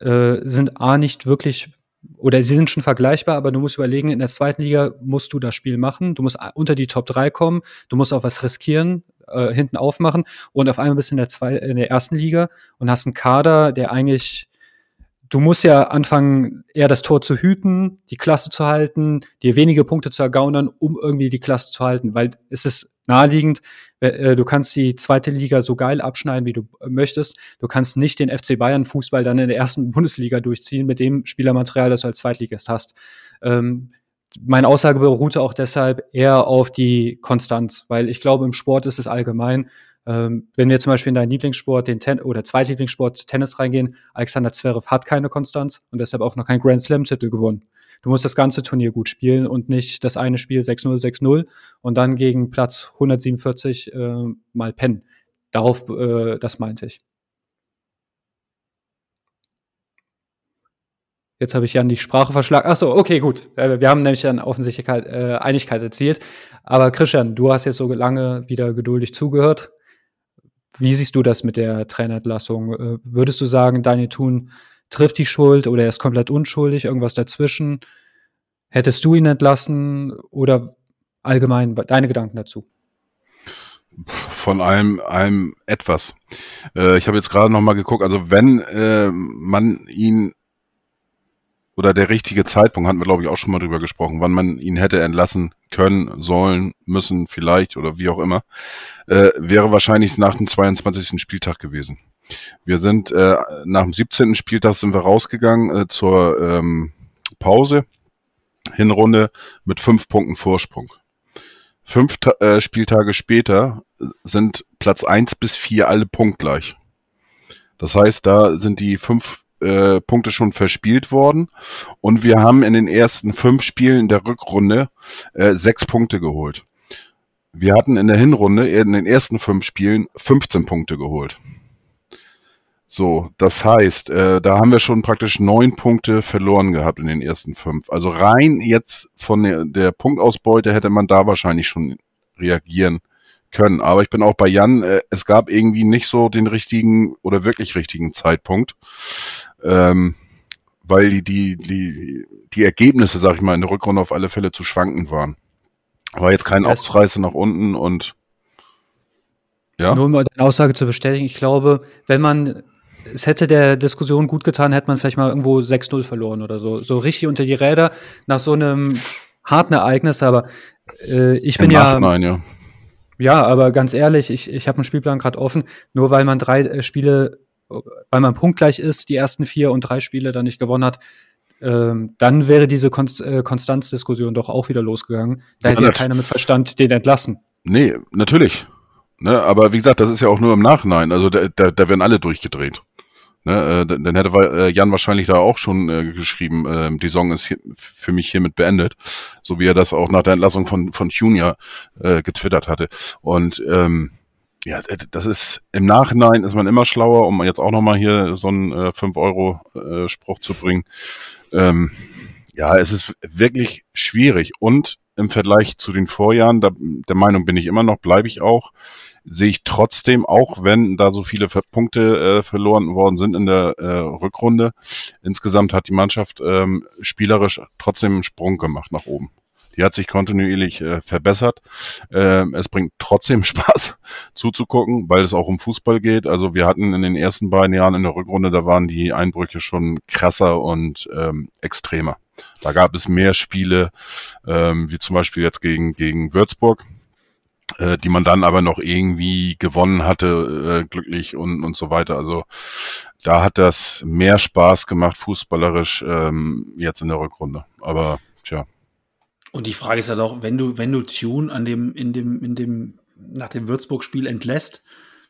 S2: äh, sind A nicht wirklich oder sie sind schon vergleichbar, aber du musst überlegen, in der zweiten Liga musst du das Spiel machen, du musst unter die Top 3 kommen, du musst auch was riskieren, äh, hinten aufmachen und auf einmal bist du in der, zwei, in der ersten Liga und hast einen Kader, der eigentlich du musst ja anfangen, eher das Tor zu hüten, die Klasse zu halten, dir wenige Punkte zu ergaunern, um irgendwie die Klasse zu halten, weil es ist naheliegend. Äh, du kannst die zweite Liga so geil abschneiden, wie du möchtest. Du kannst nicht den FC Bayern Fußball dann in der ersten Bundesliga durchziehen mit dem Spielermaterial, das du als Zweitligist hast. Ähm, meine Aussage beruhte auch deshalb eher auf die Konstanz, weil ich glaube, im Sport ist es allgemein, ähm, wenn wir zum Beispiel in deinen Lieblingssport, den Ten oder Zweitlieblingssport Tennis reingehen, Alexander Zverev hat keine Konstanz und deshalb auch noch keinen Grand Slam-Titel gewonnen. Du musst das ganze Turnier gut spielen und nicht das eine Spiel 6-0, 6-0 und dann gegen Platz 147 äh, mal pennen. Darauf, äh, das meinte ich. Jetzt habe ich Jan die Sprache verschlagen. Ach so, okay, gut. Äh, wir haben nämlich dann offensichtlich äh, Einigkeit erzielt. Aber Christian, du hast jetzt so lange wieder geduldig zugehört. Wie siehst du das mit der Trainerentlassung? Äh, würdest du sagen, Daniel Thun trifft die Schuld oder er ist komplett unschuldig, irgendwas dazwischen. Hättest du ihn entlassen oder allgemein deine Gedanken dazu?
S1: Von allem, allem etwas. Äh, ich habe jetzt gerade noch mal geguckt, also wenn äh, man ihn oder der richtige Zeitpunkt, hatten wir glaube ich auch schon mal drüber gesprochen, wann man ihn hätte entlassen können, sollen, müssen, vielleicht oder wie auch immer, äh, wäre wahrscheinlich nach dem 22. Spieltag gewesen. Wir sind äh, nach dem 17. Spieltag sind wir rausgegangen äh, zur ähm, Pause. Hinrunde mit fünf Punkten Vorsprung. Fünf äh, Spieltage später sind Platz eins bis vier alle punktgleich. Das heißt, da sind die fünf äh, Punkte schon verspielt worden und wir haben in den ersten fünf Spielen der Rückrunde äh, sechs Punkte geholt. Wir hatten in der Hinrunde in den ersten fünf Spielen 15 Punkte geholt. So, das heißt, äh, da haben wir schon praktisch neun Punkte verloren gehabt in den ersten fünf. Also rein jetzt von der, der Punktausbeute hätte man da wahrscheinlich schon reagieren können. Aber ich bin auch bei Jan, äh, es gab irgendwie nicht so den richtigen oder wirklich richtigen Zeitpunkt. Ähm, weil die, die, die, die Ergebnisse, sag ich mal, in der Rückrunde auf alle Fälle zu schwanken waren. War jetzt kein Ausreißer nach unten und
S2: ja. Nur um deine Aussage zu bestätigen, ich glaube, wenn man es hätte der Diskussion gut getan, hätte man vielleicht mal irgendwo 6-0 verloren oder so. So richtig unter die Räder nach so einem harten Ereignis, aber äh, ich bin ja,
S1: Nachhinein, ja.
S2: Ja, aber ganz ehrlich, ich, ich habe einen Spielplan gerade offen. Nur weil man drei äh, Spiele, weil man punktgleich ist, die ersten vier und drei Spiele dann nicht gewonnen hat, ähm, dann wäre diese Konst äh, Konstanzdiskussion doch auch wieder losgegangen. Da hätte ja keiner mit Verstand den entlassen.
S1: Nee, natürlich. Ne, aber wie gesagt, das ist ja auch nur im Nachhinein. Also da, da, da werden alle durchgedreht. Ne, äh, dann hätte äh, Jan wahrscheinlich da auch schon äh, geschrieben, äh, die Song ist hier, für mich hiermit beendet, so wie er das auch nach der Entlassung von von Junior äh, getwittert hatte. Und ähm, ja, das ist im Nachhinein ist man immer schlauer, um jetzt auch nochmal hier so einen äh, 5-Euro-Spruch äh, zu bringen. Ähm, ja, es ist wirklich schwierig. Und im Vergleich zu den Vorjahren, da, der Meinung bin ich immer noch, bleibe ich auch, sehe ich trotzdem, auch wenn da so viele Punkte äh, verloren worden sind in der äh, Rückrunde, insgesamt hat die Mannschaft ähm, spielerisch trotzdem einen Sprung gemacht nach oben. Die hat sich kontinuierlich äh, verbessert. Ähm, es bringt trotzdem Spaß zuzugucken, weil es auch um Fußball geht. Also wir hatten in den ersten beiden Jahren in der Rückrunde, da waren die Einbrüche schon krasser und ähm, extremer. Da gab es mehr Spiele, ähm, wie zum Beispiel jetzt gegen, gegen Würzburg, äh, die man dann aber noch irgendwie gewonnen hatte, äh, glücklich und, und so weiter. Also da hat das mehr Spaß gemacht, fußballerisch, ähm, jetzt in der Rückrunde. Aber tja.
S3: Und die Frage ist ja doch, wenn du, wenn du Tune an dem, in dem, in dem, nach dem Würzburg-Spiel entlässt,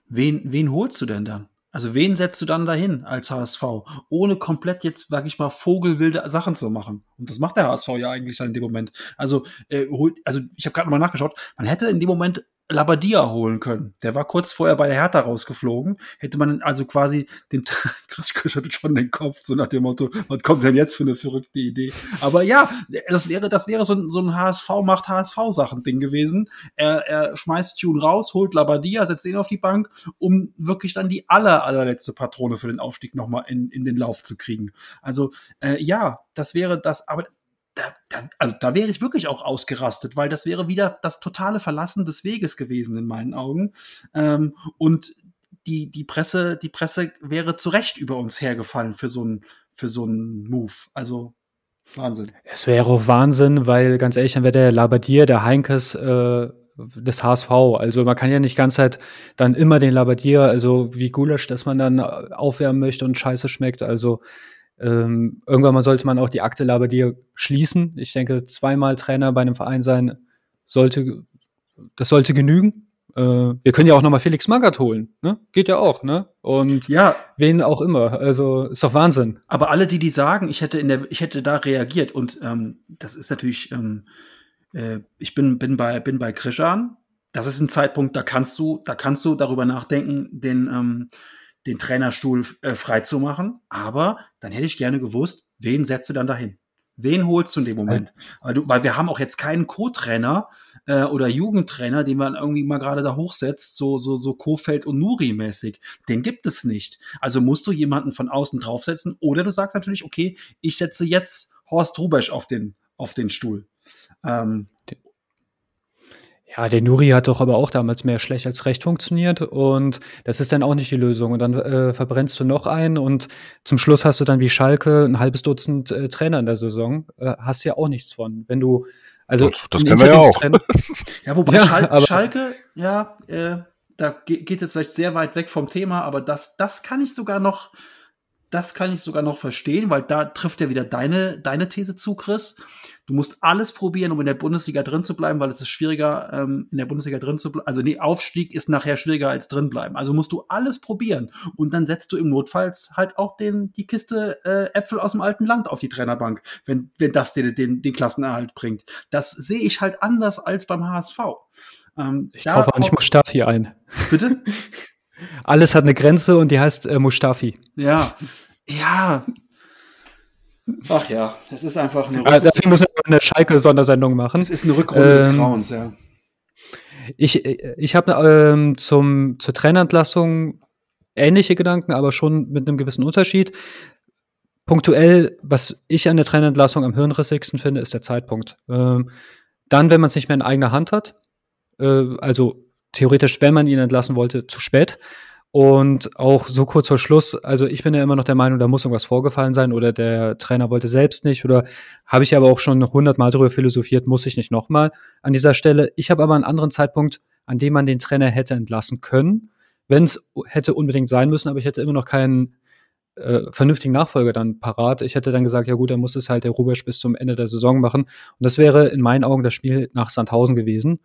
S3: wen, wen holst du denn dann? Also wen setzt du dann dahin als HSV, ohne komplett jetzt, sag ich mal, vogelwilde Sachen zu machen? Und das macht der HSV ja eigentlich dann in dem Moment. Also, äh, holt, also ich habe gerade mal nachgeschaut, man hätte in dem Moment Labadia holen können. Der war kurz vorher bei der Hertha rausgeflogen. Hätte man also quasi den Chris schüttelt schon den Kopf, so nach dem Motto, was kommt denn jetzt für eine verrückte Idee? Aber ja, das wäre, das wäre so ein, so ein HSV macht HSV-Sachen-Ding gewesen. Er, er schmeißt Tune raus, holt Labadia, setzt ihn auf die Bank, um wirklich dann die aller, allerletzte Patrone für den Aufstieg nochmal in, in den Lauf zu kriegen. Also, äh, ja, das wäre das, aber da, da, also da wäre ich wirklich auch ausgerastet, weil das wäre wieder das totale Verlassen des Weges gewesen in meinen Augen. Ähm, und die, die Presse, die Presse wäre zu Recht über uns hergefallen für so einen, für so einen Move. Also Wahnsinn.
S2: Es wäre auch Wahnsinn, weil ganz ehrlich, dann wäre der Labadier, der Heinkes äh, des HSV. Also man kann ja nicht ganz halt dann immer den Labadier, also wie Gulasch, dass man dann aufwärmen möchte und scheiße schmeckt. Also ähm, irgendwann mal sollte man auch die Akte Labadier schließen. Ich denke, zweimal Trainer bei einem Verein sein sollte, das sollte genügen. Äh, wir können ja auch nochmal Felix Magath holen, ne? Geht ja auch, ne? Und ja. wen auch immer. Also ist doch Wahnsinn.
S3: Aber alle, die die sagen, ich hätte in der, ich hätte da reagiert und ähm, das ist natürlich, ähm, äh, ich bin, bin bei, bin bei Krishan. Das ist ein Zeitpunkt, da kannst du, da kannst du darüber nachdenken, den, ähm, den Trainerstuhl äh, freizumachen. Aber dann hätte ich gerne gewusst, wen setzt du dann dahin? Wen holst du in dem Moment? Weil, du, weil wir haben auch jetzt keinen Co-Trainer äh, oder Jugendtrainer, den man irgendwie mal gerade da hochsetzt, so, so, so Kofeld und Nuri-mäßig. Den gibt es nicht. Also musst du jemanden von außen draufsetzen oder du sagst natürlich, okay, ich setze jetzt Horst Rubesch auf den, auf den Stuhl. Ähm,
S2: ja, der Nuri hat doch aber auch damals mehr schlecht als recht funktioniert und das ist dann auch nicht die Lösung. Und dann äh, verbrennst du noch einen und zum Schluss hast du dann wie Schalke ein halbes Dutzend äh, Trainer in der Saison. Äh, hast ja auch nichts von. Wenn du, also
S1: das, das kennen wir ja auch.
S3: ja, wobei ja, Schal Schalke, ja, äh, da geht jetzt vielleicht sehr weit weg vom Thema, aber das, das kann ich sogar noch, das kann ich sogar noch verstehen, weil da trifft ja wieder deine, deine These zu, Chris. Du musst alles probieren, um in der Bundesliga drin zu bleiben, weil es ist schwieriger, ähm, in der Bundesliga drin zu bleiben. Also nee, Aufstieg ist nachher schwieriger als drin bleiben. Also musst du alles probieren. Und dann setzt du im Notfalls halt auch den, die Kiste äh, Äpfel aus dem alten Land auf die Trainerbank, wenn, wenn das dir den, den Klassenerhalt bringt. Das sehe ich halt anders als beim HSV.
S2: Ähm, ich kaufe auch nicht Mustafi ein.
S3: Bitte?
S2: Alles hat eine Grenze und die heißt äh, Mustafi.
S3: Ja, ja, Ach ja, es ist einfach
S2: eine Rückrunde. Dafür müssen wir eine Schalke-Sondersendung machen.
S3: Es ist eine Rückrunde ähm, des Grauens, ja.
S2: Ich, ich habe ähm, zum, zur Trainerentlassung ähnliche Gedanken, aber schon mit einem gewissen Unterschied. Punktuell, was ich an der Trainerentlassung am hirnrissigsten finde, ist der Zeitpunkt. Ähm, dann, wenn man es nicht mehr in eigener Hand hat, äh, also theoretisch, wenn man ihn entlassen wollte, zu spät. Und auch so kurz vor Schluss, also ich bin ja immer noch der Meinung, da muss irgendwas vorgefallen sein oder der Trainer wollte selbst nicht oder habe ich aber auch schon hundertmal drüber philosophiert, muss ich nicht nochmal an dieser Stelle. Ich habe aber einen anderen Zeitpunkt, an dem man den Trainer hätte entlassen können, wenn es hätte unbedingt sein müssen, aber ich hätte immer noch keinen äh, vernünftigen Nachfolger dann parat. Ich hätte dann gesagt, ja gut, dann muss es halt der Rubesch bis zum Ende der Saison machen. Und das wäre in meinen Augen das Spiel nach Sandhausen gewesen,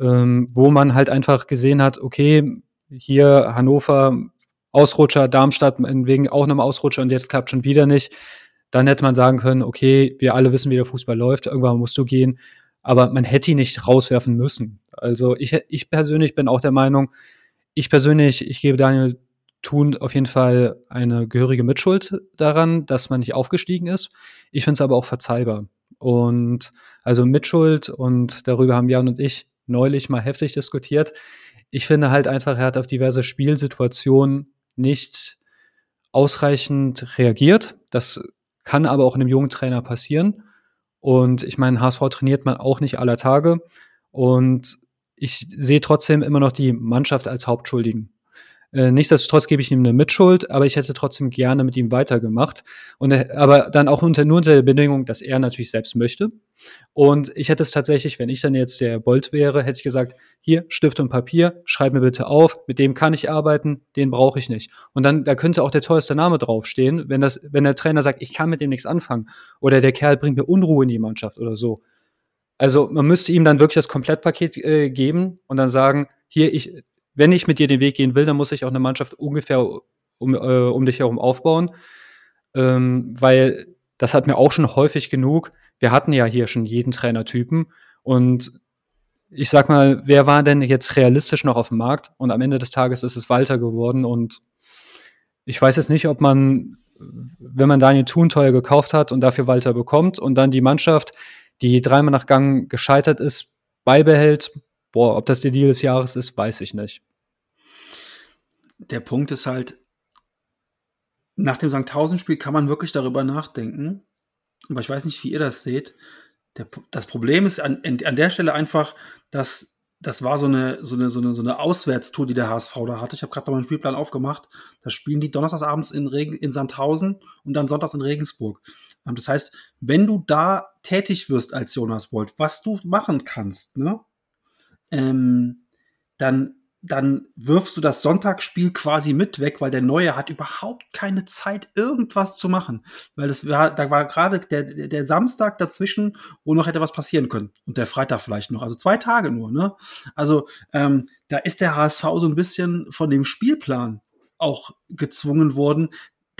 S2: ähm, wo man halt einfach gesehen hat, okay, hier Hannover, Ausrutscher, Darmstadt wegen auch nochmal Ausrutscher und jetzt klappt schon wieder nicht. Dann hätte man sagen können, okay, wir alle wissen, wie der Fußball läuft, irgendwann musst du gehen. Aber man hätte ihn nicht rauswerfen müssen. Also ich, ich persönlich bin auch der Meinung, ich persönlich, ich gebe Daniel Thun auf jeden Fall eine gehörige Mitschuld daran, dass man nicht aufgestiegen ist. Ich finde es aber auch verzeihbar. Und also Mitschuld und darüber haben Jan und ich neulich mal heftig diskutiert ich finde halt einfach, er hat auf diverse Spielsituationen nicht ausreichend reagiert. Das kann aber auch einem jungen Trainer passieren. Und ich meine, HSV trainiert man auch nicht aller Tage. Und ich sehe trotzdem immer noch die Mannschaft als Hauptschuldigen. Äh, nichtsdestotrotz gebe ich ihm eine Mitschuld, aber ich hätte trotzdem gerne mit ihm weitergemacht. Und äh, aber dann auch unter, nur unter der Bedingung, dass er natürlich selbst möchte. Und ich hätte es tatsächlich, wenn ich dann jetzt der Bolt wäre, hätte ich gesagt, hier, Stift und Papier, schreib mir bitte auf, mit dem kann ich arbeiten, den brauche ich nicht. Und dann, da könnte auch der teuerste Name draufstehen, wenn das, wenn der Trainer sagt, ich kann mit dem nichts anfangen. Oder der Kerl bringt mir Unruhe in die Mannschaft oder so. Also man müsste ihm dann wirklich das Komplettpaket äh, geben und dann sagen, hier, ich, wenn ich mit dir den Weg gehen will, dann muss ich auch eine Mannschaft ungefähr um, äh, um dich herum aufbauen. Ähm, weil das hat mir auch schon häufig genug. Wir hatten ja hier schon jeden Trainertypen und ich sag mal, wer war denn jetzt realistisch noch auf dem Markt? Und am Ende des Tages ist es Walter geworden und ich weiß jetzt nicht, ob man, wenn man Daniel Thun teuer gekauft hat und dafür Walter bekommt und dann die Mannschaft, die dreimal nach Gang gescheitert ist, beibehält, boah, ob das der Deal des Jahres ist, weiß ich nicht.
S3: Der Punkt ist halt, nach dem St. Tausend-Spiel kann man wirklich darüber nachdenken, aber ich weiß nicht, wie ihr das seht. Der, das Problem ist an, an der Stelle einfach, dass das war so eine, so eine, so eine, so eine Auswärtstour, die der HSV da hatte. Ich habe gerade mal einen Spielplan aufgemacht. Da spielen die donnerstagsabends in, Regen, in Sandhausen und dann sonntags in Regensburg. Ähm, das heißt, wenn du da tätig wirst als Jonas Bolt, was du machen kannst, ne, ähm, dann dann wirfst du das Sonntagsspiel quasi mit weg, weil der Neue hat überhaupt keine Zeit, irgendwas zu machen. Weil das war, da war gerade der, der Samstag dazwischen, wo noch hätte was passieren können. Und der Freitag vielleicht noch. Also zwei Tage nur, ne? Also, ähm, da ist der HSV so ein bisschen von dem Spielplan auch gezwungen worden,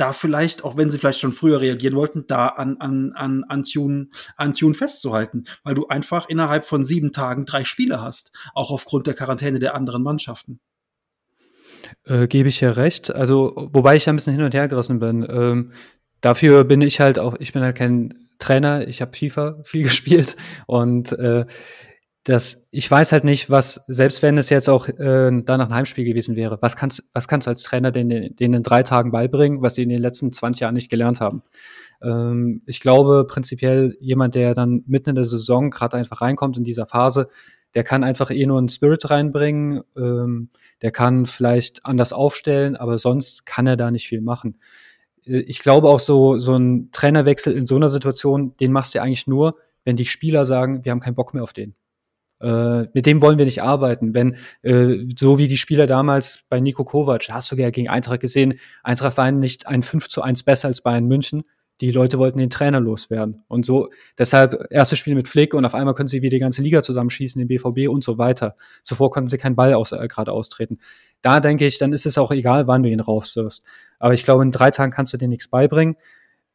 S3: da vielleicht, auch wenn sie vielleicht schon früher reagieren wollten, da an, an, an, an, Tune, an Tune festzuhalten, weil du einfach innerhalb von sieben Tagen drei Spiele hast, auch aufgrund der Quarantäne der anderen Mannschaften.
S2: Äh, Gebe ich ja recht. Also, wobei ich ein bisschen hin und her gerissen bin. Ähm, dafür bin ich halt auch, ich bin halt kein Trainer, ich habe FIFA viel gespielt und äh, das, ich weiß halt nicht, was, selbst wenn es jetzt auch äh, danach ein Heimspiel gewesen wäre, was kannst, was kannst du als Trainer denen, denen in drei Tagen beibringen, was sie in den letzten 20 Jahren nicht gelernt haben? Ähm, ich glaube prinzipiell, jemand, der dann mitten in der Saison gerade einfach reinkommt in dieser Phase, der kann einfach eh nur einen Spirit reinbringen, ähm, der kann vielleicht anders aufstellen, aber sonst kann er da nicht viel machen. Äh, ich glaube auch so, so ein Trainerwechsel in so einer Situation, den machst du eigentlich nur, wenn die Spieler sagen, wir haben keinen Bock mehr auf den. Äh, mit dem wollen wir nicht arbeiten. Wenn, äh, so wie die Spieler damals bei Nico Kovac, hast du ja gegen Eintracht gesehen, Eintracht war nicht ein 5 zu 1 besser als Bayern München. Die Leute wollten den Trainer loswerden. Und so, deshalb erstes Spiel mit Flick und auf einmal können sie wieder die ganze Liga zusammenschießen, den BVB und so weiter. Zuvor konnten sie keinen Ball aus, äh, gerade austreten. Da denke ich, dann ist es auch egal, wann du ihn raufwirfst. Aber ich glaube, in drei Tagen kannst du dir nichts beibringen.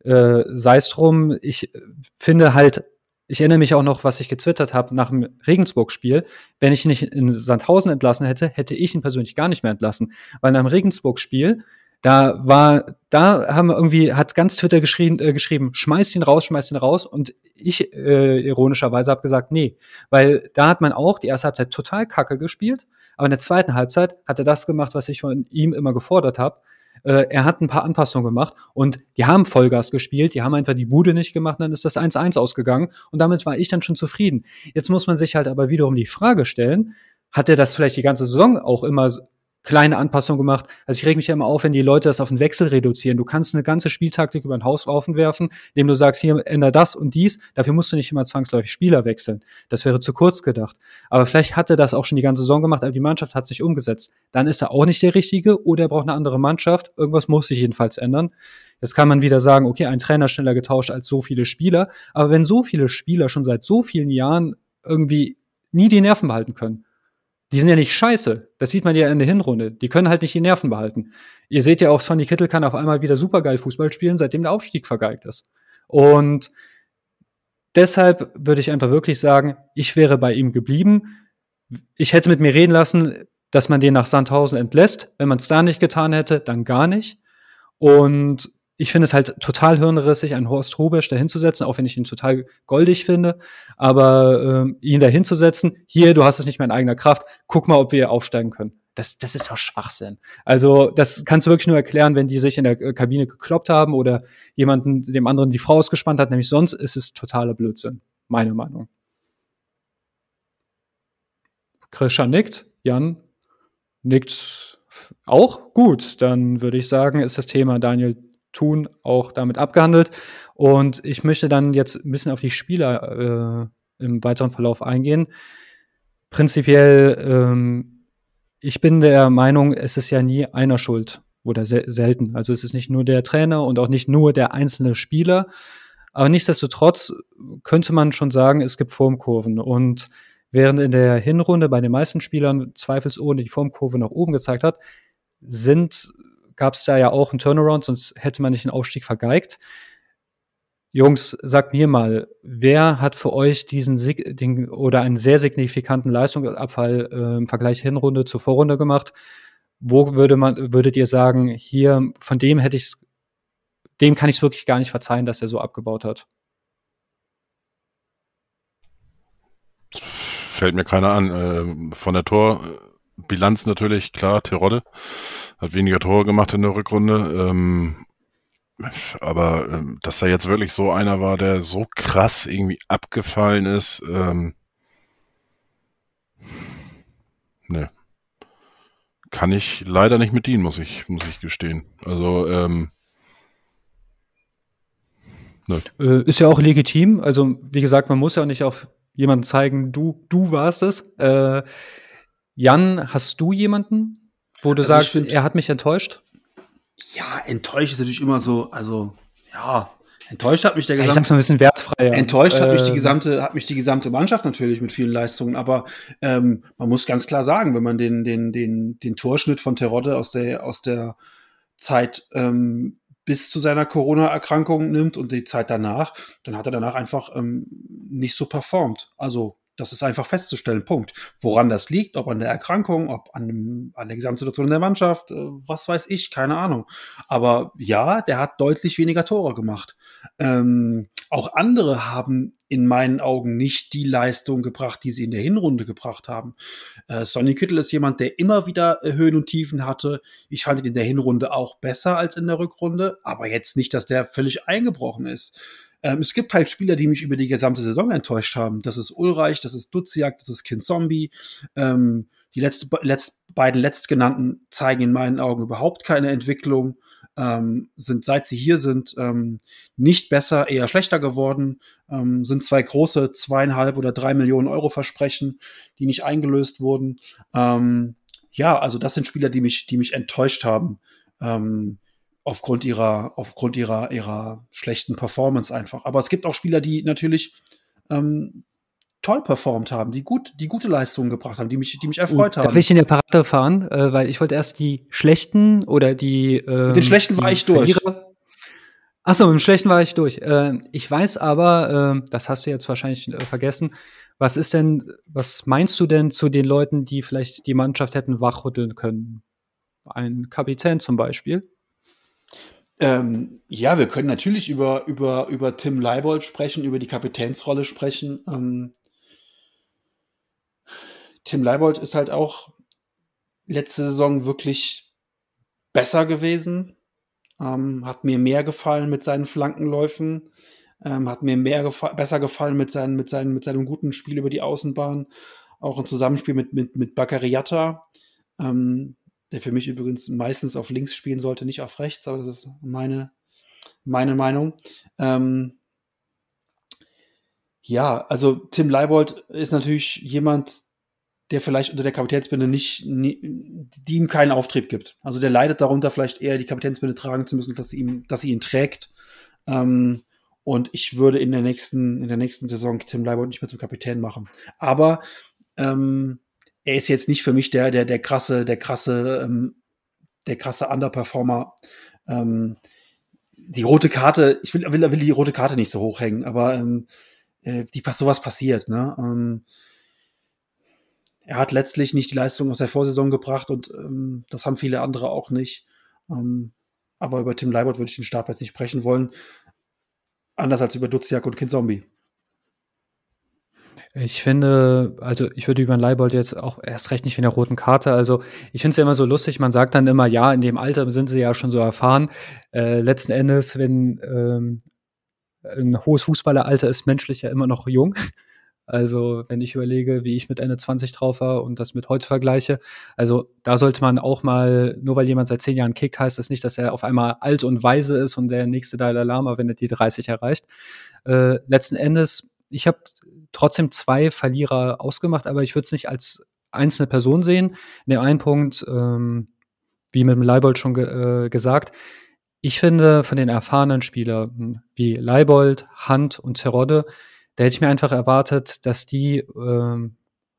S2: Äh, Sei es drum, ich finde halt, ich erinnere mich auch noch, was ich gezwittert habe nach dem Regensburg-Spiel. Wenn ich ihn nicht in Sandhausen entlassen hätte, hätte ich ihn persönlich gar nicht mehr entlassen. Weil nach dem Regensburg-Spiel, da war, da haben wir irgendwie, hat ganz Twitter geschrien, äh, geschrieben, schmeiß ihn raus, schmeiß ihn raus. Und ich äh, ironischerweise habe gesagt, nee. Weil da hat man auch die erste Halbzeit total kacke gespielt. Aber in der zweiten Halbzeit hat er das gemacht, was ich von ihm immer gefordert habe. Äh, er hat ein paar Anpassungen gemacht und die haben Vollgas gespielt, die haben einfach die Bude nicht gemacht, dann ist das 1-1 ausgegangen und damit war ich dann schon zufrieden. Jetzt muss man sich halt aber wiederum die Frage stellen, hat er das vielleicht die ganze Saison auch immer kleine Anpassungen gemacht. Also ich reg mich ja immer auf, wenn die Leute das auf den Wechsel reduzieren. Du kannst eine ganze Spieltaktik über den Haushaufen werfen, indem du sagst, hier änder das und dies. Dafür musst du nicht immer zwangsläufig Spieler wechseln. Das wäre zu kurz gedacht. Aber vielleicht hat er das auch schon die ganze Saison gemacht, aber die Mannschaft hat sich umgesetzt. Dann ist er auch nicht der Richtige oder er braucht eine andere Mannschaft. Irgendwas muss sich jedenfalls ändern. Jetzt kann man wieder sagen, okay, ein Trainer schneller getauscht als so viele Spieler. Aber wenn so viele Spieler schon seit so vielen Jahren irgendwie nie die Nerven behalten können, die sind ja nicht scheiße. Das sieht man ja in der Hinrunde. Die können halt nicht die Nerven behalten. Ihr seht ja auch, Sonny Kittel kann auf einmal wieder supergeil Fußball spielen, seitdem der Aufstieg vergeigt ist. Und deshalb würde ich einfach wirklich sagen, ich wäre bei ihm geblieben. Ich hätte mit mir reden lassen, dass man den nach Sandhausen entlässt. Wenn man es da nicht getan hätte, dann gar nicht. Und ich finde es halt total hirnrissig, einen Horst Rubesch da hinzusetzen, auch wenn ich ihn total goldig finde. Aber ähm, ihn da hinzusetzen, hier, du hast es nicht mehr in eigener Kraft, guck mal, ob wir aufsteigen können. Das, das ist doch Schwachsinn. Also, das kannst du wirklich nur erklären, wenn die sich in der äh, Kabine gekloppt haben oder jemanden dem anderen die Frau ausgespannt hat. Nämlich sonst ist es totaler Blödsinn. Meine Meinung. Krischer nickt. Jan nickt auch. Gut, dann würde ich sagen, ist das Thema Daniel tun, auch damit abgehandelt. Und ich möchte dann jetzt ein bisschen auf die Spieler äh, im weiteren Verlauf eingehen. Prinzipiell, ähm, ich bin der Meinung, es ist ja nie einer schuld oder se selten. Also es ist nicht nur der Trainer und auch nicht nur der einzelne Spieler. Aber nichtsdestotrotz könnte man schon sagen, es gibt Formkurven. Und während in der Hinrunde bei den meisten Spielern zweifelsohne die Formkurve nach oben gezeigt hat, sind gab es da ja auch einen Turnaround, sonst hätte man nicht den Aufstieg vergeigt. Jungs, sagt mir mal, wer hat für euch diesen den, oder einen sehr signifikanten Leistungsabfall äh, im Vergleich Hinrunde zur Vorrunde gemacht? Wo würde man, würdet ihr sagen, hier, von dem hätte ich dem kann ich es wirklich gar nicht verzeihen, dass er so abgebaut hat?
S1: Fällt mir keiner an. Äh, von der Torbilanz natürlich, klar, Terodde hat weniger Tore gemacht in der Rückrunde. Ähm, aber ähm, dass da jetzt wirklich so einer war, der so krass irgendwie abgefallen ist, ähm, ne. Kann ich leider nicht mit dienen, muss ich, muss ich gestehen. Also, ähm,
S2: ne. Ist ja auch legitim. Also, wie gesagt, man muss ja nicht auf jemanden zeigen, du, du warst es. Äh, Jan, hast du jemanden, wo du also sagst, find, er hat mich enttäuscht?
S3: Ja, enttäuscht ist natürlich immer so, also ja, enttäuscht hat mich der
S2: gesamte. Ich sag's mal ein bisschen wertfreier.
S3: Enttäuscht hat mich die ähm. gesamte, hat mich die gesamte Mannschaft natürlich mit vielen Leistungen, aber ähm, man muss ganz klar sagen, wenn man den, den, den, den Torschnitt von Terodde aus der, aus der Zeit ähm, bis zu seiner Corona-Erkrankung nimmt und die Zeit danach, dann hat er danach einfach ähm, nicht so performt. Also das ist einfach festzustellen. Punkt. Woran das liegt, ob an der Erkrankung, ob an, dem, an der Gesamtsituation in der Mannschaft, äh, was weiß ich, keine Ahnung. Aber ja, der hat deutlich weniger Tore gemacht. Ähm, auch andere haben in meinen Augen nicht die Leistung gebracht, die sie in der Hinrunde gebracht haben. Äh, Sonny Kittel ist jemand, der immer wieder äh, Höhen und Tiefen hatte. Ich fand ihn in der Hinrunde auch besser als in der Rückrunde, aber jetzt nicht, dass der völlig eingebrochen ist. Ähm, es gibt halt Spieler, die mich über die gesamte Saison enttäuscht haben. Das ist Ulreich, das ist Duziak, das ist Kind Zombie. Ähm, die letzte, letzt, beiden letztgenannten zeigen in meinen Augen überhaupt keine Entwicklung. Ähm, sind seit sie hier sind ähm, nicht besser, eher schlechter geworden. Ähm, sind zwei große zweieinhalb oder drei Millionen Euro Versprechen, die nicht eingelöst wurden. Ähm, ja, also das sind Spieler, die mich, die mich enttäuscht haben. Aufgrund ihrer, aufgrund ihrer, ihrer schlechten Performance einfach. Aber es gibt auch Spieler, die natürlich ähm, toll performt haben, die gut, die gute Leistungen gebracht haben, die mich, die mich erfreut
S2: uh,
S3: haben.
S2: Darf ich in der Parade fahren, äh, weil ich wollte erst die schlechten oder die.
S3: Ähm, mit den schlechten war ich durch.
S2: Achso, mit dem schlechten war ich durch. Äh, ich weiß aber, äh, das hast du jetzt wahrscheinlich äh, vergessen. Was ist denn, was meinst du denn zu den Leuten, die vielleicht die Mannschaft hätten wachrütteln können? Ein Kapitän zum Beispiel?
S3: Ähm, ja, wir können natürlich über, über, über Tim Leibold sprechen, über die Kapitänsrolle sprechen. Ähm, Tim Leibold ist halt auch letzte Saison wirklich besser gewesen. Ähm, hat mir mehr gefallen mit seinen Flankenläufen. Ähm, hat mir mehr gefa besser gefallen mit, seinen, mit, seinen, mit seinem guten Spiel über die Außenbahn. Auch im Zusammenspiel mit, mit, mit Bakariata. Ähm, der für mich übrigens meistens auf links spielen sollte, nicht auf rechts, aber das ist meine, meine Meinung. Ähm, ja, also Tim Leibold ist natürlich jemand, der vielleicht unter der Kapitänsbinde nicht, nie, die ihm keinen Auftrieb gibt. Also der leidet darunter, vielleicht eher die Kapitänsbinde tragen zu müssen, dass sie ihm, dass sie ihn trägt. Ähm, und ich würde in der nächsten, in der nächsten Saison Tim Leibold nicht mehr zum Kapitän machen. Aber ähm, er ist jetzt nicht für mich der, der, der krasse, der krasse, ähm, der krasse Underperformer. Ähm, die rote Karte, ich will, will, will die rote Karte nicht so hochhängen, aber ähm, äh, die sowas passiert. Ne? Ähm, er hat letztlich nicht die Leistung aus der Vorsaison gebracht und ähm, das haben viele andere auch nicht. Ähm, aber über Tim Leibert würde ich den Stab jetzt nicht sprechen wollen. Anders als über Duziak und Kind Zombie.
S2: Ich finde, also ich würde über den Leibold jetzt auch erst recht nicht wie eine roten Karte. Also ich finde es ja immer so lustig, man sagt dann immer, ja, in dem Alter sind sie ja schon so erfahren. Äh, letzten Endes, wenn ähm, ein hohes Fußballeralter ist menschlich ja immer noch jung. Also wenn ich überlege, wie ich mit Ende 20 drauf war und das mit heute vergleiche, also da sollte man auch mal, nur weil jemand seit zehn Jahren kickt, heißt das nicht, dass er auf einmal alt und weise ist und der nächste Dalai Lama, wenn er die 30 erreicht. Äh, letzten Endes, ich habe trotzdem zwei Verlierer ausgemacht, aber ich würde es nicht als einzelne Person sehen. In dem einen Punkt, ähm, wie mit dem Leibold schon ge äh, gesagt, ich finde von den erfahrenen Spielern wie Leibold, Hand und Terodde, da hätte ich mir einfach erwartet, dass die ähm,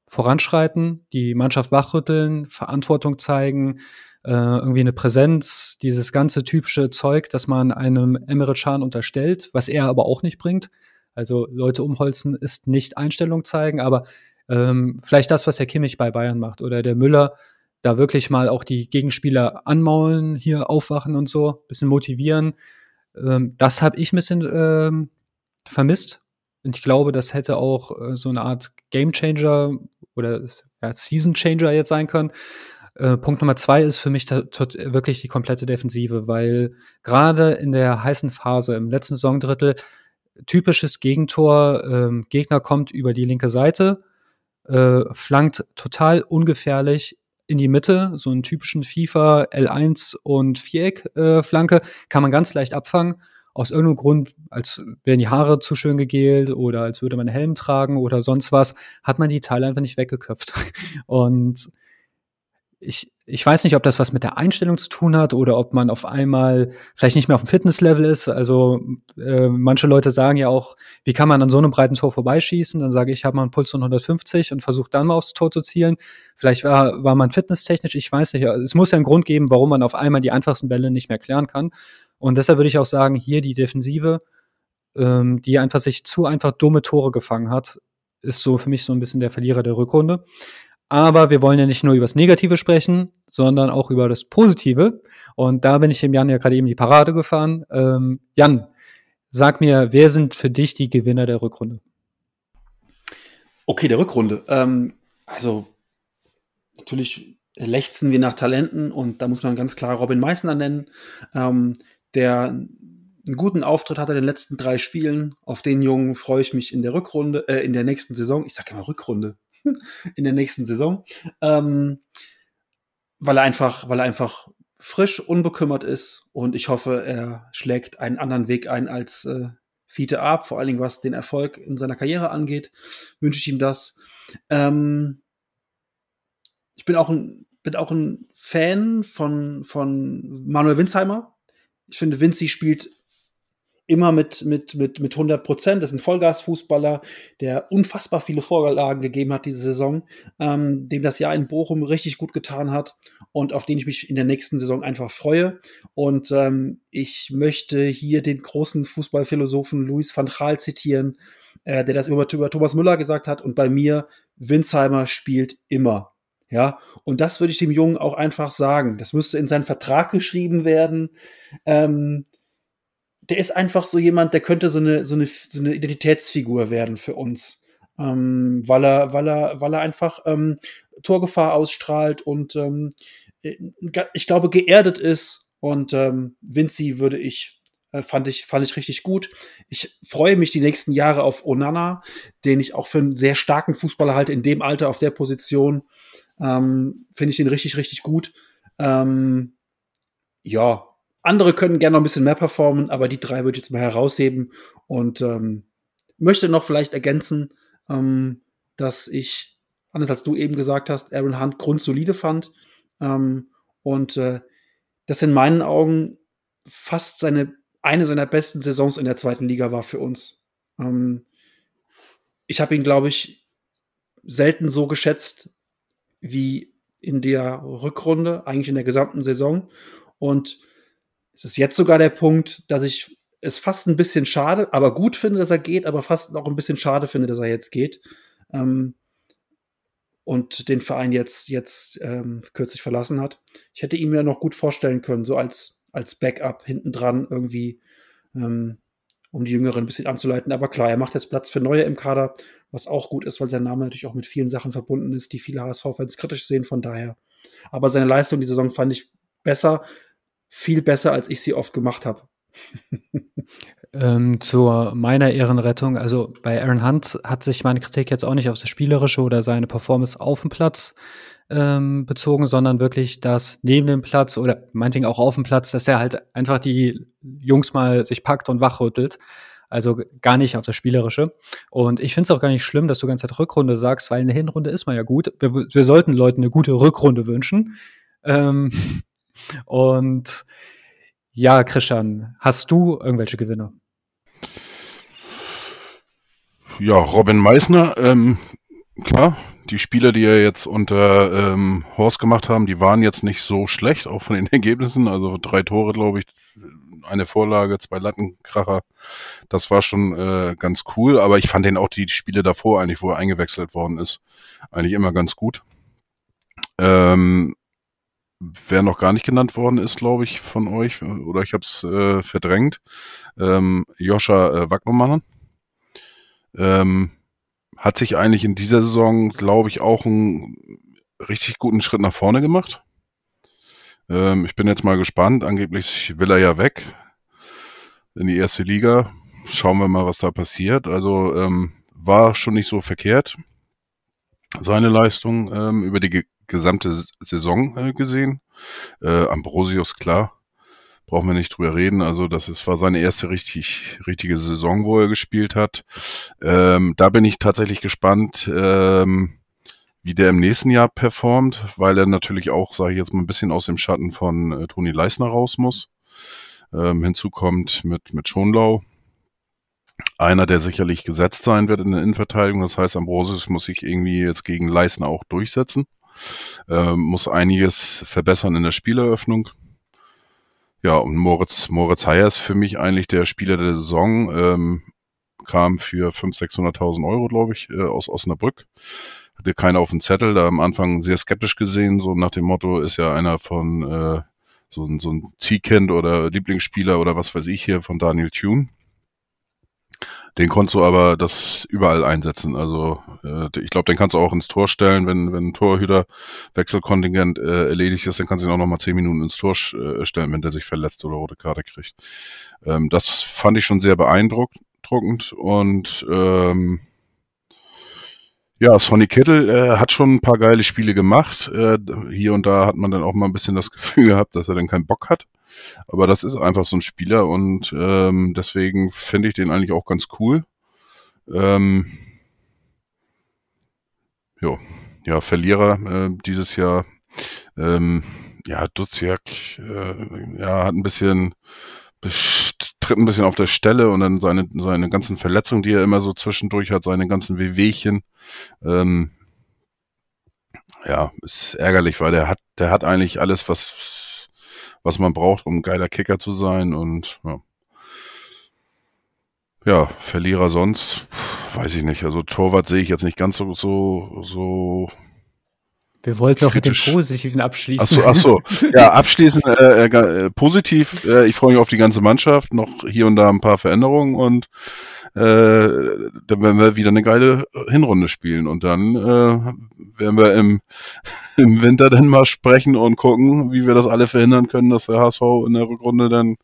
S2: voranschreiten, die Mannschaft wachrütteln, Verantwortung zeigen, äh, irgendwie eine Präsenz, dieses ganze typische Zeug, das man einem Emre Can unterstellt, was er aber auch nicht bringt. Also Leute umholzen ist nicht Einstellung zeigen, aber ähm, vielleicht das, was der Kimmich bei Bayern macht oder der Müller, da wirklich mal auch die Gegenspieler anmaulen, hier aufwachen und so, bisschen motivieren. Ähm, das habe ich ein bisschen ähm, vermisst. Und ich glaube, das hätte auch äh, so eine Art Game Changer oder ja, Season Changer jetzt sein können. Äh, Punkt Nummer zwei ist für mich wirklich die komplette Defensive, weil gerade in der heißen Phase im letzten Saisondrittel typisches Gegentor. Ähm, Gegner kommt über die linke Seite, äh, flankt total ungefährlich in die Mitte, so einen typischen FIFA L1 und Viereck äh, kann man ganz leicht abfangen. aus irgendeinem Grund, als wären die Haare zu schön gegelt oder als würde man Helm tragen oder sonst was, hat man die Teile einfach nicht weggeköpft. Und ich, ich weiß nicht, ob das was mit der Einstellung zu tun hat oder ob man auf einmal vielleicht nicht mehr auf dem Fitnesslevel ist. Also äh, manche Leute sagen ja auch, wie kann man an so einem breiten Tor vorbeischießen? Dann sage ich, ich habe mal einen Puls von 150 und versuche dann mal aufs Tor zu zielen. Vielleicht war, war man fitnesstechnisch, ich weiß nicht. Es muss ja einen Grund geben, warum man auf einmal die einfachsten Bälle nicht mehr klären kann. Und deshalb würde ich auch sagen, hier die Defensive, ähm, die einfach sich zu einfach dumme Tore gefangen hat, ist so für mich so ein bisschen der Verlierer der Rückrunde. Aber wir wollen ja nicht nur über das Negative sprechen, sondern auch über das Positive. Und da bin ich dem Jan ja gerade eben die Parade gefahren. Ähm, Jan, sag mir, wer sind für dich die Gewinner der Rückrunde?
S3: Okay, der Rückrunde. Ähm, also natürlich lechzen wir nach Talenten und da muss man ganz klar Robin Meissner nennen, ähm, der einen guten Auftritt hatte in den letzten drei Spielen. Auf den Jungen freue ich mich in der Rückrunde, äh, in der nächsten Saison. Ich sage immer Rückrunde. in der nächsten Saison. Ähm, weil er einfach, weil er einfach frisch, unbekümmert ist und ich hoffe, er schlägt einen anderen Weg ein als äh, Fiete Ab, vor allen Dingen was den Erfolg in seiner Karriere angeht, wünsche ich ihm das. Ähm, ich bin auch ein, bin auch ein Fan von, von Manuel Winsheimer. Ich finde, Vinci spielt immer mit, mit, mit, mit 100 Prozent. Das ist ein Vollgasfußballer, der unfassbar viele Vorlagen gegeben hat diese Saison, ähm, dem das Jahr in Bochum richtig gut getan hat und auf den ich mich in der nächsten Saison einfach freue. Und ähm, ich möchte hier den großen Fußballphilosophen Luis van Gaal zitieren, äh, der das über, über Thomas Müller gesagt hat. Und bei mir, Winsheimer spielt immer. Ja, und das würde ich dem Jungen auch einfach sagen. Das müsste in seinen Vertrag geschrieben werden. Ähm, der ist einfach so jemand, der könnte so eine, so eine, so eine Identitätsfigur werden für uns. Ähm, weil er, weil er, weil er einfach ähm, Torgefahr ausstrahlt und ähm, äh, ich glaube geerdet ist und ähm, Vinci würde ich äh, fand ich fand ich richtig gut. Ich freue mich die nächsten Jahre auf Onana, den ich auch für einen sehr starken Fußballer halte in dem Alter auf der Position. Ähm, Finde ich ihn richtig richtig gut. Ähm, ja, andere können gerne noch ein bisschen mehr performen, aber die drei würde ich jetzt mal herausheben und ähm, möchte noch vielleicht ergänzen, ähm, dass ich, anders als du eben gesagt hast, Aaron Hunt grundsolide fand ähm, und äh, das in meinen Augen fast seine eine seiner besten Saisons in der zweiten Liga war für uns. Ähm, ich habe ihn, glaube ich, selten so geschätzt wie in der Rückrunde, eigentlich in der gesamten Saison. Und es ist jetzt sogar der Punkt, dass ich es fast ein bisschen schade, aber gut finde, dass er geht, aber fast auch ein bisschen schade finde, dass er jetzt geht. Ähm, und den Verein jetzt, jetzt ähm, kürzlich verlassen hat. Ich hätte ihn mir noch gut vorstellen können, so als, als Backup hinten dran irgendwie, ähm, um die Jüngeren ein bisschen anzuleiten. Aber klar, er macht jetzt Platz für Neue im Kader, was auch gut ist, weil sein Name natürlich auch mit vielen Sachen verbunden ist, die viele HSV-Fans kritisch sehen, von daher. Aber seine Leistung die Saison fand ich besser, viel besser, als ich sie oft gemacht habe.
S2: ähm, zu meiner Ehrenrettung, also bei Aaron Hunt hat sich meine Kritik jetzt auch nicht auf das Spielerische oder seine Performance auf dem Platz ähm, bezogen, sondern wirklich das neben dem Platz oder meinetwegen auch auf dem Platz, dass er halt einfach die Jungs mal sich packt und wachrüttelt. Also gar nicht auf das Spielerische. Und ich finde es auch gar nicht schlimm, dass du ganze Zeit Rückrunde sagst, weil eine Hinrunde ist man ja gut. Wir, wir sollten Leuten eine gute Rückrunde wünschen. Ähm, und ja, Christian, hast du irgendwelche Gewinne?
S1: Ja, Robin Meissner, ähm, klar, die Spieler, die er jetzt unter ähm, Horst gemacht haben, die waren jetzt nicht so schlecht, auch von den Ergebnissen. Also drei Tore, glaube ich, eine Vorlage, zwei Lattenkracher. Das war schon äh, ganz cool. Aber ich fand den auch die Spiele davor eigentlich, wo er eingewechselt worden ist, eigentlich immer ganz gut. Ähm, wer noch gar nicht genannt worden ist, glaube ich, von euch, oder ich habe es äh, verdrängt, ähm, Joscha äh, Wackermann. Ähm, hat sich eigentlich in dieser Saison, glaube ich, auch einen richtig guten Schritt nach vorne gemacht. Ähm, ich bin jetzt mal gespannt. Angeblich will er ja weg in die erste Liga. Schauen wir mal, was da passiert. Also ähm, war schon nicht so verkehrt. Seine Leistung ähm, über die gesamte Saison äh, gesehen. Äh, Ambrosius, klar, brauchen wir nicht drüber reden. Also das ist, war seine erste richtig, richtige Saison, wo er gespielt hat. Ähm, da bin ich tatsächlich gespannt, ähm, wie der im nächsten Jahr performt, weil er natürlich auch, sage ich jetzt mal, ein bisschen aus dem Schatten von äh, Toni Leisner raus muss. Ähm, hinzu kommt mit, mit Schonlau. Einer, der sicherlich gesetzt sein wird in der Innenverteidigung. Das heißt, Ambrosius muss sich irgendwie jetzt gegen Leisner auch durchsetzen. Ähm, muss einiges verbessern in der Spieleröffnung. Ja, und Moritz, Moritz Heyer ist für mich eigentlich der Spieler der Saison. Ähm, kam für 500.000, 600.000 Euro, glaube ich, äh, aus Osnabrück. Hatte keiner auf dem Zettel, da am Anfang sehr skeptisch gesehen, so nach dem Motto, ist ja einer von äh, so, so ein Ziehkind oder Lieblingsspieler oder was weiß ich hier von Daniel Thune. Den konntest du aber das überall einsetzen. Also äh, ich glaube, den kannst du auch ins Tor stellen, wenn, wenn ein Torhüter Wechselkontingent äh, erledigt ist, dann kannst du ihn auch noch mal zehn Minuten ins Tor äh, stellen, wenn der sich verletzt oder rote Karte kriegt. Ähm, das fand ich schon sehr beeindruckend und ähm, ja, Sonny Kittel äh, hat schon ein paar geile Spiele gemacht. Äh, hier und da hat man dann auch mal ein bisschen das Gefühl gehabt, dass er dann keinen Bock hat. Aber das ist einfach so ein Spieler und ähm, deswegen finde ich den eigentlich auch ganz cool. Ähm, jo. ja, Verlierer äh, dieses Jahr. Ähm, ja, Duziak äh, ja, hat ein bisschen tritt ein bisschen auf der Stelle und dann seine, seine ganzen Verletzungen, die er immer so zwischendurch hat, seine ganzen Wehwehchen. Ähm, ja, ist ärgerlich, weil der hat, der hat eigentlich alles, was was man braucht, um geiler Kicker zu sein. Und ja, ja Verlierer sonst, weiß ich nicht. Also Torwart sehe ich jetzt nicht ganz so, so, so
S2: wir wollten noch mit dem Positiven abschließen.
S1: Ach so, ach so. Ja, abschließend äh, äh, äh, positiv. Äh, ich freue mich auf die ganze Mannschaft. Noch hier und da ein paar Veränderungen und äh, dann werden wir wieder eine geile Hinrunde spielen. Und dann äh, werden wir im, im Winter dann mal sprechen und gucken, wie wir das alle verhindern können, dass der HSV in der Rückrunde dann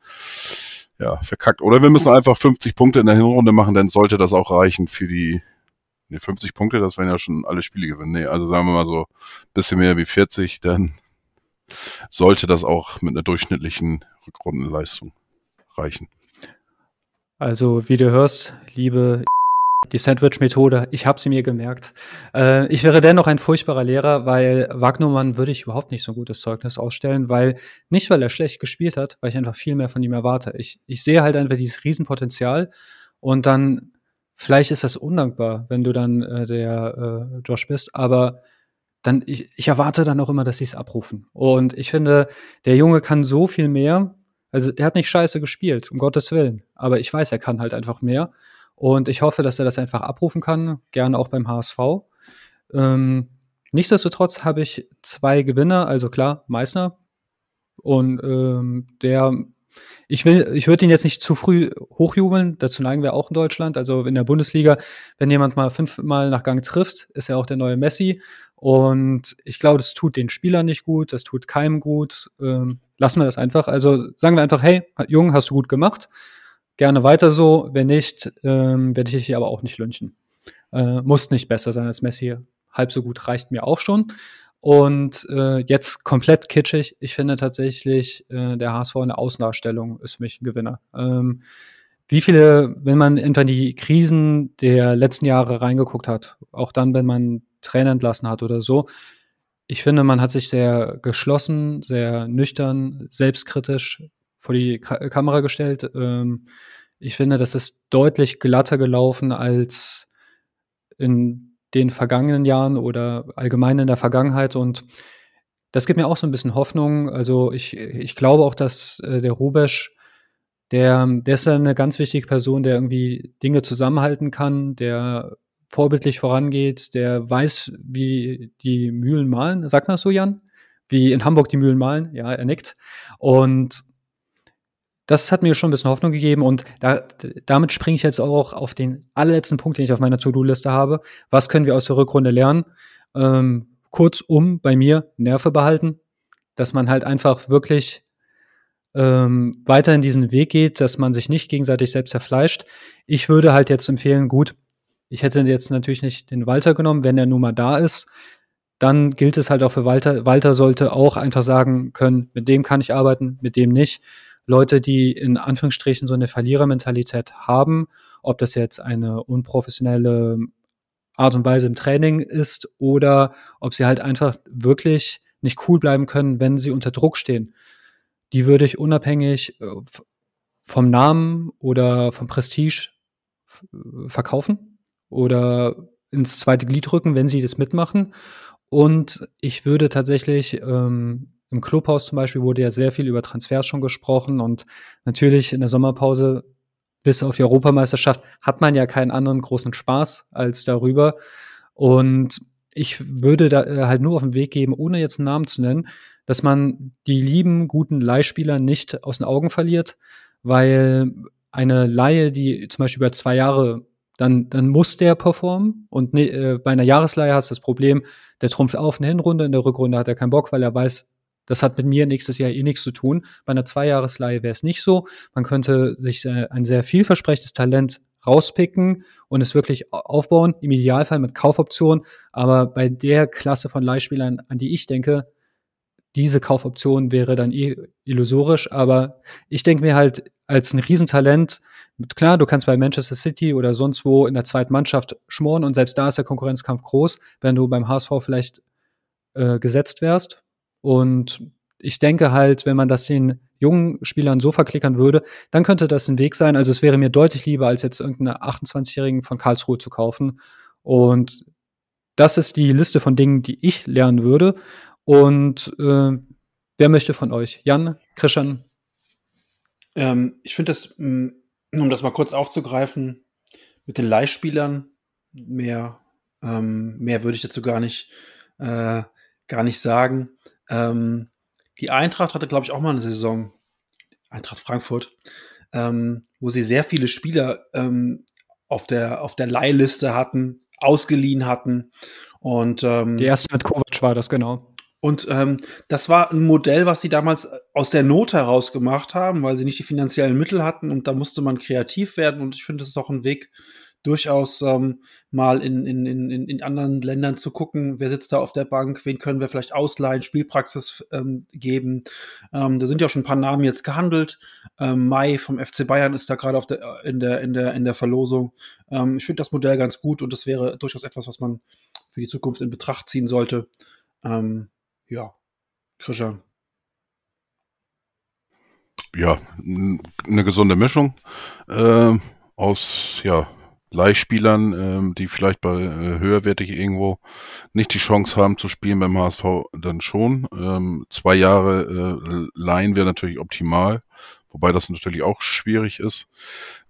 S1: ja, verkackt. Oder wir müssen einfach 50 Punkte in der Hinrunde machen, dann sollte das auch reichen für die Nee, 50 Punkte, das wären ja schon alle Spiele gewinnen. Nee, also sagen wir mal so ein bisschen mehr wie 40, dann sollte das auch mit einer durchschnittlichen Rückrundenleistung reichen.
S2: Also, wie du hörst, liebe die Sandwich-Methode, ich habe sie mir gemerkt. Äh, ich wäre dennoch ein furchtbarer Lehrer, weil Wagnermann würde ich überhaupt nicht so ein gutes Zeugnis ausstellen, weil nicht, weil er schlecht gespielt hat, weil ich einfach viel mehr von ihm erwarte. Ich, ich sehe halt einfach dieses Riesenpotenzial und dann vielleicht ist das undankbar, wenn du dann äh, der äh, Josh bist, aber dann, ich, ich erwarte dann auch immer, dass sie es abrufen. Und ich finde, der Junge kann so viel mehr. Also, der hat nicht scheiße gespielt, um Gottes Willen. Aber ich weiß, er kann halt einfach mehr. Und ich hoffe, dass er das einfach abrufen kann, gerne auch beim HSV. Ähm, nichtsdestotrotz habe ich zwei Gewinner, also klar, Meißner. Und ähm, der ich will, ich würde ihn jetzt nicht zu früh hochjubeln. Dazu neigen wir auch in Deutschland. Also in der Bundesliga, wenn jemand mal fünfmal nach Gang trifft, ist er auch der neue Messi. Und ich glaube, das tut den Spielern nicht gut, das tut keinem gut. Ähm, lassen wir das einfach. Also sagen wir einfach, hey, Jung, hast du gut gemacht. Gerne weiter so. Wenn nicht, ähm, werde ich dich aber auch nicht lynchen. Äh, muss nicht besser sein als Messi. Halb so gut reicht mir auch schon. Und äh, jetzt komplett kitschig. Ich finde tatsächlich, äh, der HSV in der Außendarstellung ist für mich ein Gewinner. Ähm, wie viele, wenn man in die Krisen der letzten Jahre reingeguckt hat, auch dann, wenn man Trainer entlassen hat oder so, ich finde, man hat sich sehr geschlossen, sehr nüchtern, selbstkritisch vor die Ka Kamera gestellt. Ähm, ich finde, das ist deutlich glatter gelaufen als in den vergangenen Jahren oder allgemein in der Vergangenheit. Und das gibt mir auch so ein bisschen Hoffnung. Also ich, ich glaube auch, dass äh, der Rubesch, der, der ist eine ganz wichtige Person, der irgendwie Dinge zusammenhalten kann, der vorbildlich vorangeht, der weiß, wie die Mühlen malen. Sagt man so, Jan? Wie in Hamburg die Mühlen malen? Ja, er nickt. Und das hat mir schon ein bisschen Hoffnung gegeben und da, damit springe ich jetzt auch auf den allerletzten Punkt, den ich auf meiner To-Do-Liste habe. Was können wir aus der Rückrunde lernen? Ähm, kurzum, bei mir Nerve behalten, dass man halt einfach wirklich ähm, weiter in diesen Weg geht, dass man sich nicht gegenseitig selbst zerfleischt. Ich würde halt jetzt empfehlen, gut, ich hätte jetzt natürlich nicht den Walter genommen, wenn er nun mal da ist. Dann gilt es halt auch für Walter. Walter sollte auch einfach sagen können, mit dem kann ich arbeiten, mit dem nicht. Leute, die in Anführungsstrichen so eine Verlierermentalität haben, ob das jetzt eine unprofessionelle Art und Weise im Training ist oder ob sie halt einfach wirklich nicht cool bleiben können, wenn sie unter Druck stehen. Die würde ich unabhängig äh, vom Namen oder vom Prestige verkaufen oder ins zweite Glied rücken, wenn sie das mitmachen. Und ich würde tatsächlich ähm, im Clubhaus zum Beispiel wurde ja sehr viel über Transfers schon gesprochen und natürlich in der Sommerpause bis auf die Europameisterschaft hat man ja keinen anderen großen Spaß als darüber. Und ich würde da äh, halt nur auf den Weg geben, ohne jetzt einen Namen zu nennen, dass man die lieben, guten Leihspieler nicht aus den Augen verliert, weil eine Laie, die zum Beispiel über zwei Jahre, dann, dann muss der performen. Und ne, äh, bei einer Jahresleihe hast du das Problem, der trumpft auf eine Hinrunde, in der Rückrunde hat er keinen Bock, weil er weiß, das hat mit mir nächstes Jahr eh nichts zu tun. Bei einer Zweijahresleihe wäre es nicht so. Man könnte sich äh, ein sehr vielversprechendes Talent rauspicken und es wirklich aufbauen, im Idealfall mit Kaufoption. Aber bei der Klasse von Leihspielern, an die ich denke, diese Kaufoption wäre dann eh illusorisch. Aber ich denke mir halt, als ein Riesentalent, klar, du kannst bei Manchester City oder sonst wo in der zweiten Mannschaft schmoren und selbst da ist der Konkurrenzkampf groß, wenn du beim HSV vielleicht äh, gesetzt wärst. Und ich denke halt, wenn man das den jungen Spielern so verklickern würde, dann könnte das ein Weg sein. Also es wäre mir deutlich lieber, als jetzt irgendeinen 28-Jährigen von Karlsruhe zu kaufen. Und das ist die Liste von Dingen, die ich lernen würde. Und äh, wer möchte von euch? Jan, Christian?
S3: Ähm, ich finde das, mm, um das mal kurz aufzugreifen, mit den Leihspielern, mehr, ähm, mehr würde ich dazu gar nicht, äh, gar nicht sagen. Ähm, die Eintracht hatte, glaube ich, auch mal eine Saison, Eintracht Frankfurt, ähm, wo sie sehr viele Spieler ähm, auf, der, auf der Leihliste hatten, ausgeliehen hatten. Und, ähm,
S2: die erste mit Kovac war das, genau.
S3: Und ähm, das war ein Modell, was sie damals aus der Not heraus gemacht haben, weil sie nicht die finanziellen Mittel hatten und da musste man kreativ werden. Und ich finde, das ist auch ein Weg, durchaus ähm, mal in, in, in, in anderen Ländern zu gucken, wer sitzt da auf der Bank, wen können wir vielleicht ausleihen, Spielpraxis ähm, geben. Ähm, da sind ja auch schon ein paar Namen jetzt gehandelt. Ähm, Mai vom FC Bayern ist da gerade auf der, äh, in, der, in, der, in der Verlosung. Ähm, ich finde das Modell ganz gut und das wäre durchaus etwas, was man für die Zukunft in Betracht ziehen sollte. Ähm, ja, Christian.
S1: Ja, eine gesunde Mischung äh, aus ja, Leihspielern, ähm, die vielleicht bei äh, höherwertig irgendwo nicht die Chance haben zu spielen beim HSV dann schon. Ähm, zwei Jahre äh, Leihen wäre natürlich optimal, wobei das natürlich auch schwierig ist.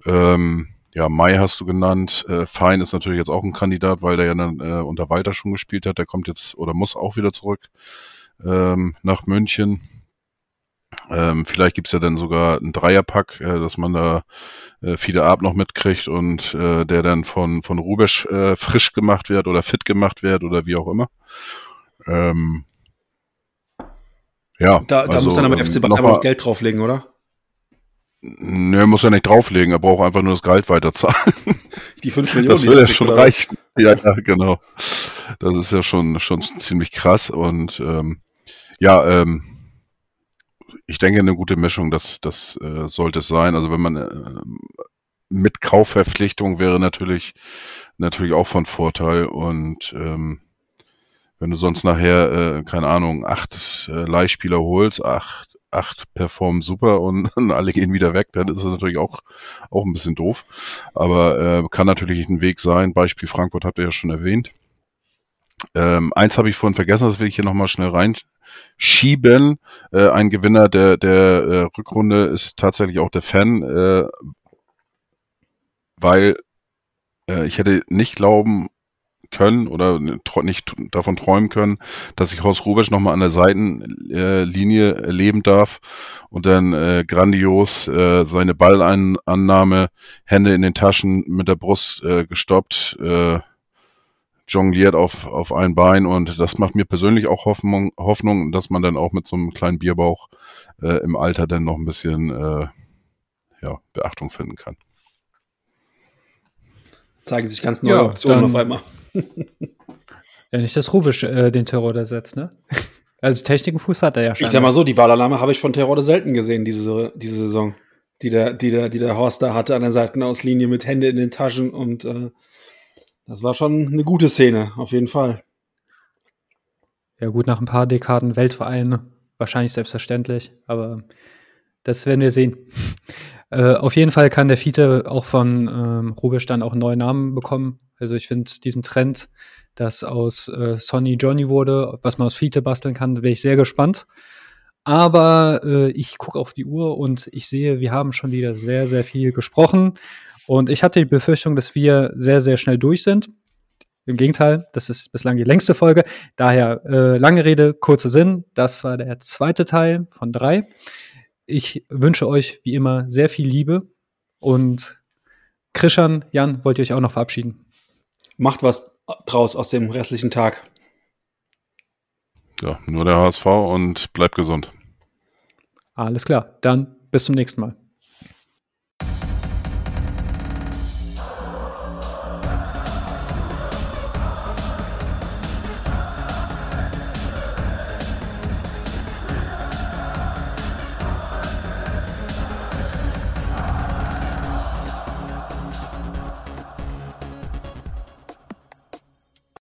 S1: Ähm, ja, Mai hast du genannt. Äh, Fein ist natürlich jetzt auch ein Kandidat, weil der ja dann äh, unter Walter schon gespielt hat. Der kommt jetzt oder muss auch wieder zurück ähm, nach München. Ähm, vielleicht gibt's ja dann sogar einen Dreierpack, äh, dass man da äh, viele Ab noch mitkriegt und äh, der dann von, von Rubesch äh, frisch gemacht wird oder fit gemacht wird oder wie auch immer. Ähm,
S3: ja, da, da also, muss dann aber ähm, FC Bayern aber noch Geld drauflegen, oder?
S1: Ne, er muss ja nicht drauflegen, er braucht einfach nur das Gehalt weiterzahlen.
S3: Die 5 Millionen.
S1: Das würde ja schon reichen. Ja, ja, genau. Das ist ja schon, schon ziemlich krass und ähm, ja, ähm, ich denke, eine gute Mischung, das, das äh, sollte es sein. Also wenn man äh, mit Kaufverpflichtung wäre natürlich, natürlich auch von Vorteil. Und ähm, wenn du sonst nachher, äh, keine Ahnung, acht äh, Leihspieler holst, acht, acht performen super und alle gehen wieder weg, dann ist es natürlich auch, auch ein bisschen doof. Aber äh, kann natürlich ein Weg sein. Beispiel Frankfurt habt ihr ja schon erwähnt. Ähm, eins habe ich vorhin vergessen, das will ich hier nochmal schnell rein schieben. Äh, ein Gewinner der, der äh, Rückrunde ist tatsächlich auch der Fan, äh, weil äh, ich hätte nicht glauben können oder nicht davon träumen können, dass ich Horst Rubisch nochmal an der Seitenlinie erleben darf und dann äh, grandios äh, seine Ballannahme, Hände in den Taschen mit der Brust äh, gestoppt, äh, jongliert auf, auf ein Bein und das macht mir persönlich auch Hoffnung, Hoffnung dass man dann auch mit so einem kleinen Bierbauch äh, im Alter dann noch ein bisschen äh, ja, Beachtung finden kann.
S3: Zeigen sich ganz neue ja, Optionen auf einmal.
S2: ja, nicht, dass Rubisch äh, den Terror ersetzt, ne? Also Technikenfuß hat er ja schon.
S3: Ich sag mal so, die Ballalarme habe ich von Terror selten gesehen diese, diese Saison. Die der, die, der, die der Horst da hatte an der Seitenauslinie mit Hände in den Taschen und äh, das war schon eine gute Szene, auf jeden Fall.
S2: Ja, gut, nach ein paar Dekaden Weltverein wahrscheinlich selbstverständlich, aber das werden wir sehen. äh, auf jeden Fall kann der Fiete auch von ähm, Rubisch dann auch einen neuen Namen bekommen. Also ich finde diesen Trend, dass aus äh, Sonny Johnny wurde, was man aus Fiete basteln kann, wäre ich sehr gespannt. Aber äh, ich gucke auf die Uhr und ich sehe, wir haben schon wieder sehr, sehr viel gesprochen. Und ich hatte die Befürchtung, dass wir sehr, sehr schnell durch sind. Im Gegenteil, das ist bislang die längste Folge. Daher äh, lange Rede, kurzer Sinn. Das war der zweite Teil von drei. Ich wünsche euch wie immer sehr viel Liebe und Krischan, Jan, wollt ihr euch auch noch verabschieden?
S3: Macht was draus aus dem restlichen Tag.
S1: Ja, nur der HSV und bleibt gesund.
S2: Alles klar, dann bis zum nächsten Mal.